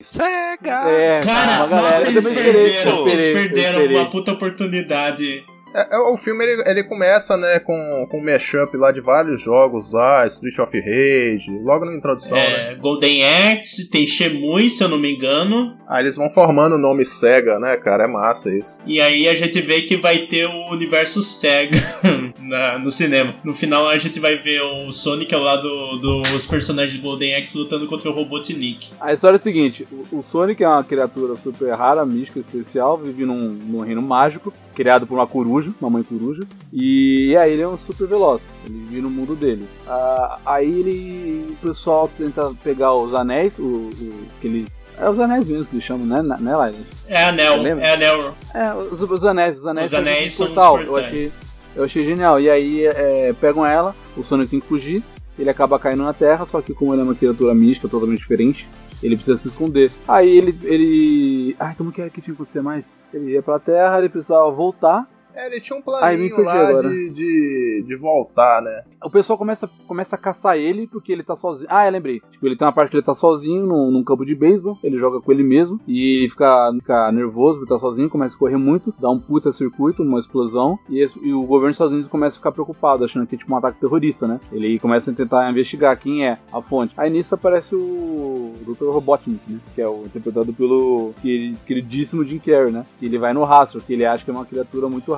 Sega! É, Cara, galera nossa, eles perderam, eles perderam uma puta oportunidade. É, é, o filme ele, ele começa, né, com, com um mashup lá de vários jogos lá, Street of Rage, logo na introdução, né? É, Golden Axe, tem Shemui, se eu não me engano. Aí eles vão formando o nome Sega, né, cara? É massa isso. E aí a gente vê que vai ter o universo Sega (laughs) na- no cinema. No final a gente vai ver o Sonic ao lado dos personagens de Golden Axe lutando contra o Robotnik. A história é a seguinte: o, o Sonic é uma criatura super rara, mística, especial, vive num, num reino mágico, criado por uma coruja, uma mãe coruja, e aí ele é um super veloz. Ele vive no mundo dele. Ah, aí ele. O pessoal tenta pegar os anéis, o, o- aqueles. É os anéis mesmo que eles chamam, né, né, Laila? É anel, é anel. É, os, os anéis, os anéis, Os anéis fazem são os portal. Eu portais. achei, eu achei genial. E aí é, pegam ela, o Sonic tem que fugir, ele acaba caindo na Terra, só que como ele é uma criatura mística totalmente diferente, ele precisa se esconder. Aí ele. ele. Ai, como que era que tinha que acontecer mais? Ele ia pra Terra, ele precisava voltar. É, ele tinha um planinho lá de, de, de voltar, né? O pessoal começa, começa a caçar ele porque ele tá sozinho. Ah, eu lembrei. Tipo, ele tem uma parte que ele tá sozinho num, num campo de beisebol, ele joga com ele mesmo e ele fica, fica nervoso porque tá sozinho, começa a correr muito, dá um puta circuito, uma explosão, e, esse- e o governo dos Estados Unidos começa a ficar preocupado, achando que é tipo um ataque terrorista, né? Ele começa a tentar investigar quem é a fonte. Aí nisso aparece o Dr. Robotnik, né? Que é o interpretado pelo queri- queridíssimo Jim Carrey, né? Que ele vai no rastro, que ele acha que é uma criatura muito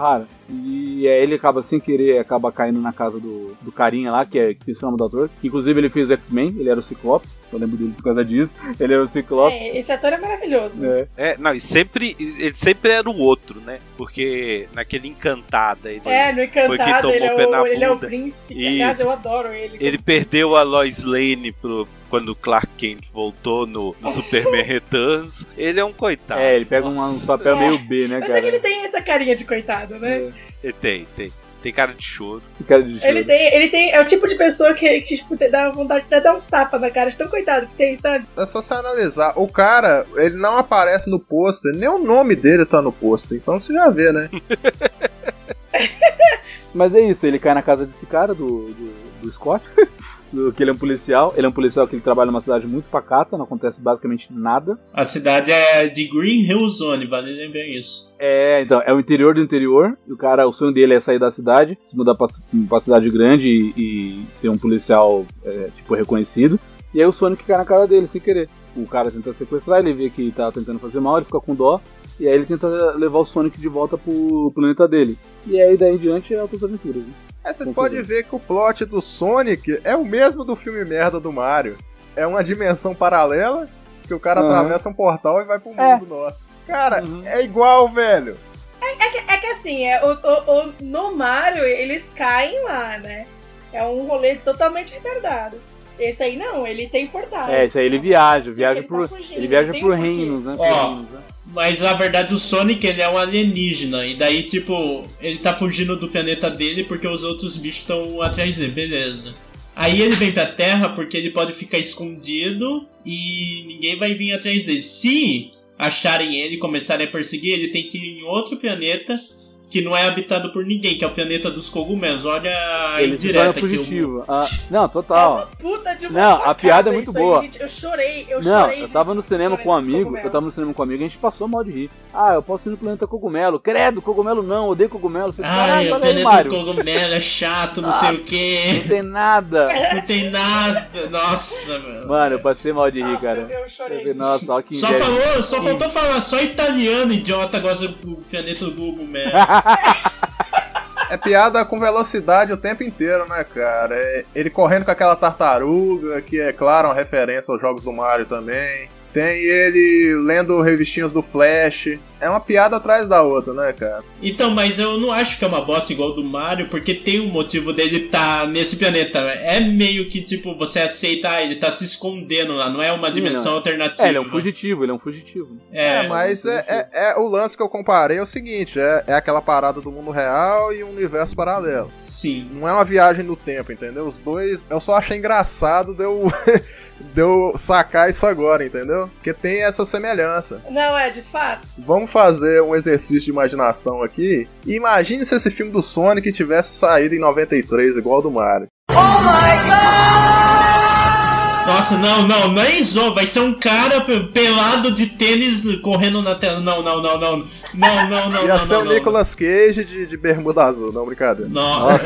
E aí ele acaba sem querer, acaba caindo na casa do, do carinha lá, que é que se chama do ator. Que, inclusive ele fez X-Men, ele era o Ciclope. Eu lembro dele por causa disso. (laughs) Ele era o Ciclope. É, esse ator é maravilhoso. É. É, não, e sempre. Ele sempre era o outro, né? Porque naquele Encantada. Ele, É, no foi quem Encantado tomou ele é, o, ele é o príncipe. Isso. Aliás, eu adoro ele. Ele perdeu a Lois Lane pro, quando o Clark Kent voltou no, no Superman (laughs) Returns. Ele é um coitado. É, ele pega um, um papel meio B, né, Mas cara? é que ele tem essa carinha de coitado, né? Ele tem, tem. Tem cara de choro. Cara de Ele tem, ele tem. É o tipo de pessoa que, que tipo, dá vontade de dar uns tapas na cara, de tão coitado que tem, sabe? É só você analisar. O cara, ele não aparece no pôster, nem o nome dele tá no pôster. Então você já vê, né? (laughs) Mas é isso, ele cai na casa desse cara, do, do, do Scott. (laughs) que ele é um policial. Ele é um policial que ele trabalha numa cidade muito pacata, não acontece basicamente nada. A cidade é de Green Hill Zone, vale lembrar isso. É, então, é o interior do interior. E o cara, o sonho dele é sair da cidade, se mudar pra, pra cidade grande e, e ser um policial, é, tipo, reconhecido. E aí o Sonic cai na cara dele sem querer. O cara tenta sequestrar, ele vê que tá tentando fazer mal, ele fica com dó. E aí ele tenta levar o Sonic de volta pro planeta dele. E aí daí em diante é outras aventuras. Né? É, vocês podem ver que o plot do Sonic é o mesmo do filme merda do Mario. É uma dimensão paralela que o cara Uhum. atravessa um portal e vai pro É. mundo nosso. Cara, é igual, velho. É que, é que assim, é, o, o- o- no Mario, eles caem lá, né? É um rolê totalmente retardado. Esse aí não, ele tem portais. É, isso aí ele viaja, viaja ele tá por. fugindo, ele viaja porquê. reinos, né? Por Ó, reinos, né? Mas na verdade o Sonic ele é um alienígena. E daí, tipo, ele tá fugindo do planeta dele porque os outros bichos estão atrás dele, beleza. Aí ele vem pra Terra porque ele pode ficar escondido e ninguém vai vir atrás dele. Se acharem ele e começarem a perseguir, ele tem que ir em outro planeta que não é habitado por ninguém, que é o planeta dos cogumelos. Olha a Ele se torna indireta aqui. fugitivo. Ah, não, total. Puta de uma Não, a piada é muito isso aí, boa. gente. Eu chorei, eu não, chorei. eu tava no cinema com um amigo, eu tava no cinema com um amigo, a gente passou mal de rir. Ah, eu posso ir no planeta cogumelo. Credo, cogumelo não, odeio cogumelo. Eu falei, caralho, o aí, planeta do cogumelo é chato, não sei o que. Não tem nada. Não tem nada. Nossa, mano. Mano, eu passei mal de rir, cara. Eu chorei. Nossa, Só falou, só faltou falar, só italiano idiota gosta do planeta do Google, man. (laughs) É piada com velocidade o tempo inteiro, né, cara? É ele correndo com aquela tartaruga, que é claro uma referência aos jogos do Mario também. Tem ele lendo revistinhas do Flash. É uma piada atrás da outra, né, cara? Então, mas eu não acho que é uma bosta igual do Mario, porque tem um motivo dele estar nesse planeta. É meio que, tipo, você aceita, ele tá se escondendo lá, não é uma dimensão não. alternativa. É, ele é um fugitivo, ele é um fugitivo. É, É, mas é, é- é o lance que eu comparei é o seguinte: é, é aquela parada do mundo real e um universo paralelo. Sim. Não é uma viagem no tempo, entendeu? Os dois. Eu só achei engraçado de eu, (laughs) de eu sacar isso agora, entendeu? Porque tem essa semelhança. Não, é de fato. Vamos fazer um exercício de imaginação aqui. E Imagine se esse filme do Sonic tivesse saído em 93, igual ao do Mario. Nossa, não, não, nem zoa. Vai ser um cara pe- pelado de tênis correndo na tela. Não, não, não, não. Não, não, não, Ia não, ser não, o não. Nicolas Cage de, de bermuda azul, não, brincadeira. Nossa,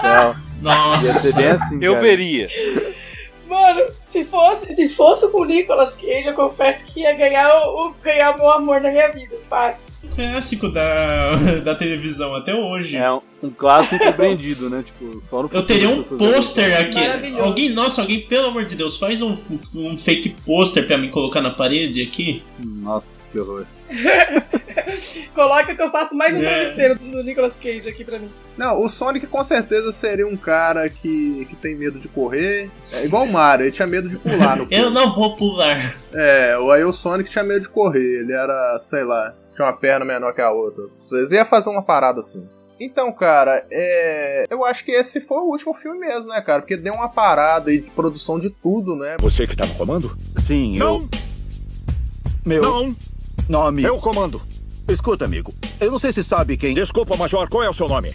céu. Nossa. Ia ser bem assim, Eu cara. veria. Mano, se fosse, se fosse com o Nicolas Cage, eu confesso que ia ganhar o, ganhar meu amor na minha vida. Fácil. Clássico da, (laughs) da televisão até hoje. É um, um clássico (laughs) incompreendido, né? Tipo, só no Eu teria um pôster aqui. Alguém, nossa, alguém, pelo amor de Deus, faz um, um fake pôster pra me colocar na parede aqui. Nossa, que horror. (laughs) Coloca que eu faço mais um É. travesseiro do Nicolas Cage aqui pra mim. Não, o Sonic com certeza seria um cara que, que tem medo de correr. É igual o Mario, ele tinha medo de pular no filme. (laughs) Eu não vou pular. É, o- aí o Sonic tinha medo de correr, ele era, sei lá, tinha uma perna menor que a outra. Vocês iam fazer uma parada assim. Então, cara, é... eu acho que esse foi o último filme mesmo, né, cara? Porque deu uma parada aí de produção de tudo, né? Você que tá no comando? Sim, eu. Não! Meu Não! Nome. Eu comando. Escuta, amigo. Eu não sei se sabe quem. Desculpa, Major, qual é o seu nome?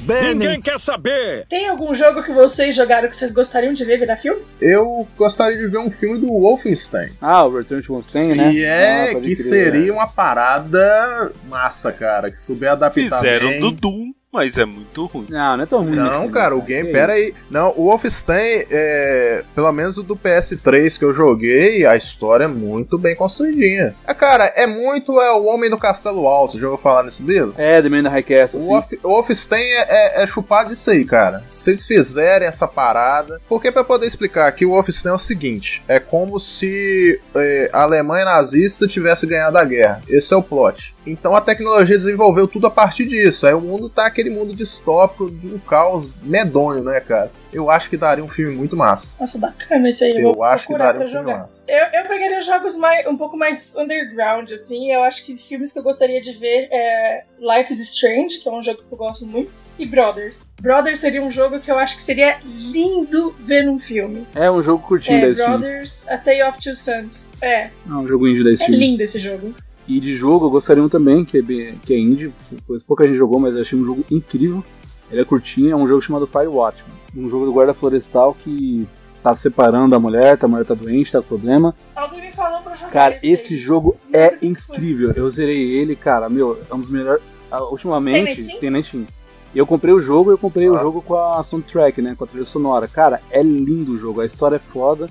Benny. Ninguém quer saber! Tem algum jogo que vocês jogaram que vocês gostariam de ver virar filme? Eu gostaria de ver um filme do Wolfenstein. Ah, o Return to Wolfenstein, né? Que é, Ah, que crer, seria é. uma parada massa, cara. Que souber adaptar Fizeram bem. do Doom, mas é muito ruim. Não, não é tão ruim. Não, assim, cara, o né? game, Que pera aí. Não, o Wolfenstein, é, pelo menos o do PS3 que eu joguei, a história é muito bem construidinha. É, cara, é muito é, o Homem do Castelo Alto, já ouviu falar nesse livro? É, The Man in the High Castle, O. Wolf, o Wolfenstein é, é, é chupado disso aí, cara. Se eles fizerem essa parada. Porque pra poder explicar aqui, o Wolfenstein é o seguinte: é como se é, a Alemanha nazista tivesse ganhado a guerra. Esse é o plot. Então a tecnologia desenvolveu tudo a partir disso. Aí o mundo tá aquele mundo distópico de um caos medonho, né, cara? Eu acho que daria um filme muito massa. Nossa, bacana esse aí. Eu vou acho que daria um filme jogar. massa. Eu, eu pegaria jogos mais, um pouco mais underground, assim. Eu acho que filmes que eu gostaria de ver é Life is Strange, que é um jogo que eu gosto muito, e Brothers. Brothers seria um jogo que eu acho que seria lindo ver num filme. É um jogo curtinho É, da. Brothers, A Tale of Two Sons. É, É um jogo indie da é Steam. lindo esse jogo. E de jogo, eu gostaria um também, que é, que é indie, pois pouca gente jogou, mas eu achei um jogo incrível. Ele é curtinho, é um jogo chamado Firewatch. Um jogo do guarda florestal que tá separando a mulher, a mulher tá doente, tá com problema. Alguém me falou pra jogar Cara, esse. esse jogo é incrível. Eu zerei ele, cara, meu, é um dos melhores. ah, Ultimamente, Tem na Steam? tem na Steam. Eu comprei o jogo, eu comprei o Ah. jogo com a soundtrack, né? Com a trilha sonora. Cara, é lindo o jogo, a história é foda.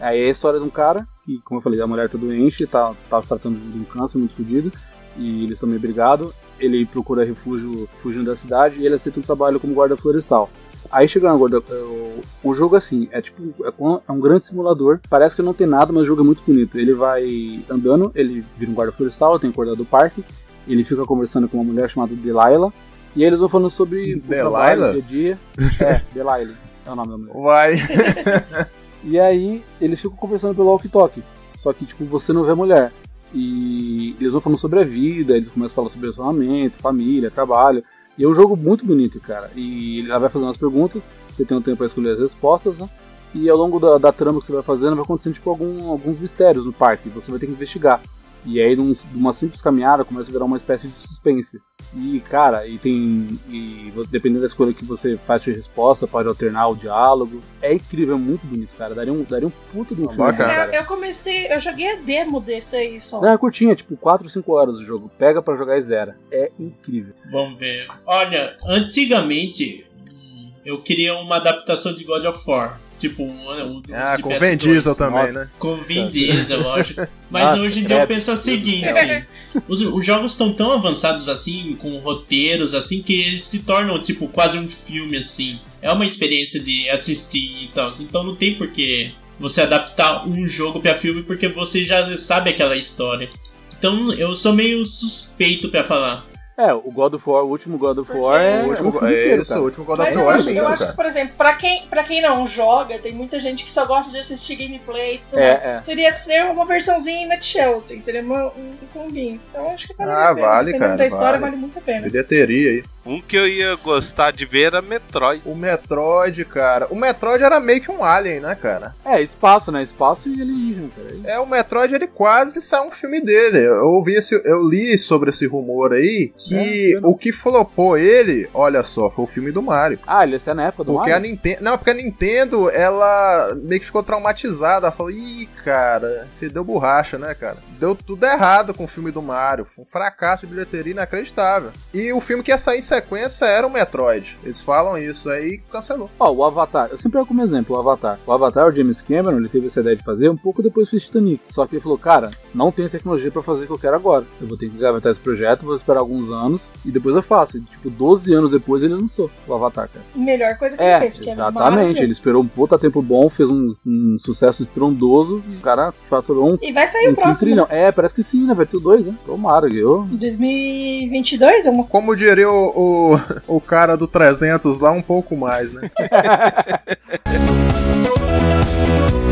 Aí é a história de um cara, que, como eu falei, a mulher tá doente, tá, tá se tratando de um câncer muito fodido. e eles estão meio brigados. Ele procura refúgio fugindo da cidade e ele aceita um trabalho como guarda florestal. Aí chegando agora, o, o jogo assim, é tipo, é, é um grande simulador, parece que não tem nada, mas o jogo é muito bonito. Ele vai andando, ele vira um guarda florestal, tem acordado do parque, ele fica conversando com uma mulher chamada Delilah, e aí eles vão falando sobre o trabalho, Delilah? dia a dia. É, Delilah, é o nome da mulher. Vai. (laughs) E aí eles ficam conversando pelo walkie-talkie. Só que, tipo, você não vê a mulher. E eles vão falando sobre a vida, eles começam a falar sobre relacionamento, família, trabalho. E é um jogo muito bonito, cara. E ela vai fazendo as perguntas, você tem um tempo para escolher as respostas, né? E ao longo da, da trama que você vai fazendo, vai acontecendo tipo, algum, alguns mistérios no parque. Você vai ter que investigar. E aí, num, numa simples caminhada, começa a virar uma espécie de suspense. E, cara, e tem. E dependendo da escolha que você faz de resposta, pode alternar o diálogo. É incrível, é muito bonito, cara. Daria um, daria um puta de um filme. Eu, cara. eu comecei, eu joguei a demo desse aí só. Não, é curtinha, tipo 4 ou 5 horas o jogo. Pega pra jogar e zera. É incrível. Vamos ver. Olha, antigamente hum, eu queria uma adaptação de God of War. Tipo, um, um dos Ah, com PS2. Vin Diesel também, né? Com Vin Diesel, lógico. Mas Ah, hoje em dia eu penso o seguinte: os, os jogos estão tão avançados assim, com roteiros assim, que eles se tornam tipo quase um filme assim. É uma experiência de assistir e tal. Então não tem por que você adaptar um jogo pra filme porque você já sabe aquela história. Então eu sou meio suspeito pra falar. É, o God of War, o último God of War é. O último- é inteiro, isso, cara. o último God Mas of eu War é acho, eu acho que, por exemplo, pra quem, pra quem não joga, tem muita gente que só gosta de assistir gameplay e tudo É, mais. é. Seria ser uma versãozinha em nutshell, assim, seria uma, um combinho. Então acho que vale Ah, a pena. vale, Dependendo cara, da história, vale. vale, muito a pena. Bilheteria aí. Um que eu ia gostar de ver era Metroid. O Metroid, cara. O Metroid era meio que um alien, né, cara? É, espaço, né? Espaço e alienígena, cara. É, o Metroid, ele quase saiu um filme dele. Eu ouvi esse, eu li sobre esse rumor aí, que o que flopou ele, olha só, foi o filme do Mario. Ah, ele ia ser na época do Porque a Mario? Nintendo. Não, porque a Nintendo, ela meio que ficou traumatizada. Ela falou, ih, cara, deu borracha, né, cara? Deu tudo errado com o filme do Mario. Foi um fracasso de bilheteria inacreditável. E o filme que ia sair em sequência era o Metroid. Eles falam isso aí cancelou. Ó, o Avatar, eu sempre pego como exemplo o Avatar. O Avatar, o James Cameron, ele teve essa ideia de fazer um pouco depois fez Titanic. Só que ele falou, cara, não tenho tecnologia pra fazer o que eu quero agora. Eu vou ter que gravar esse projeto, vou esperar alguns anos e depois eu faço. E, tipo, 12 anos depois ele lançou o Avatar, cara. Melhor coisa que É, ele fez, que é exatamente. Ele esperou um puta tempo bom, fez um, um sucesso estrondoso e o cara faturou um. E vai sair um o próximo, trilhão. É, parece que sim, né? Vai ter o dois, né? Tomara, eu. Em 2022 é uma Como diria o, o, (laughs) o cara do 300 lá, um pouco mais, né? (laughs)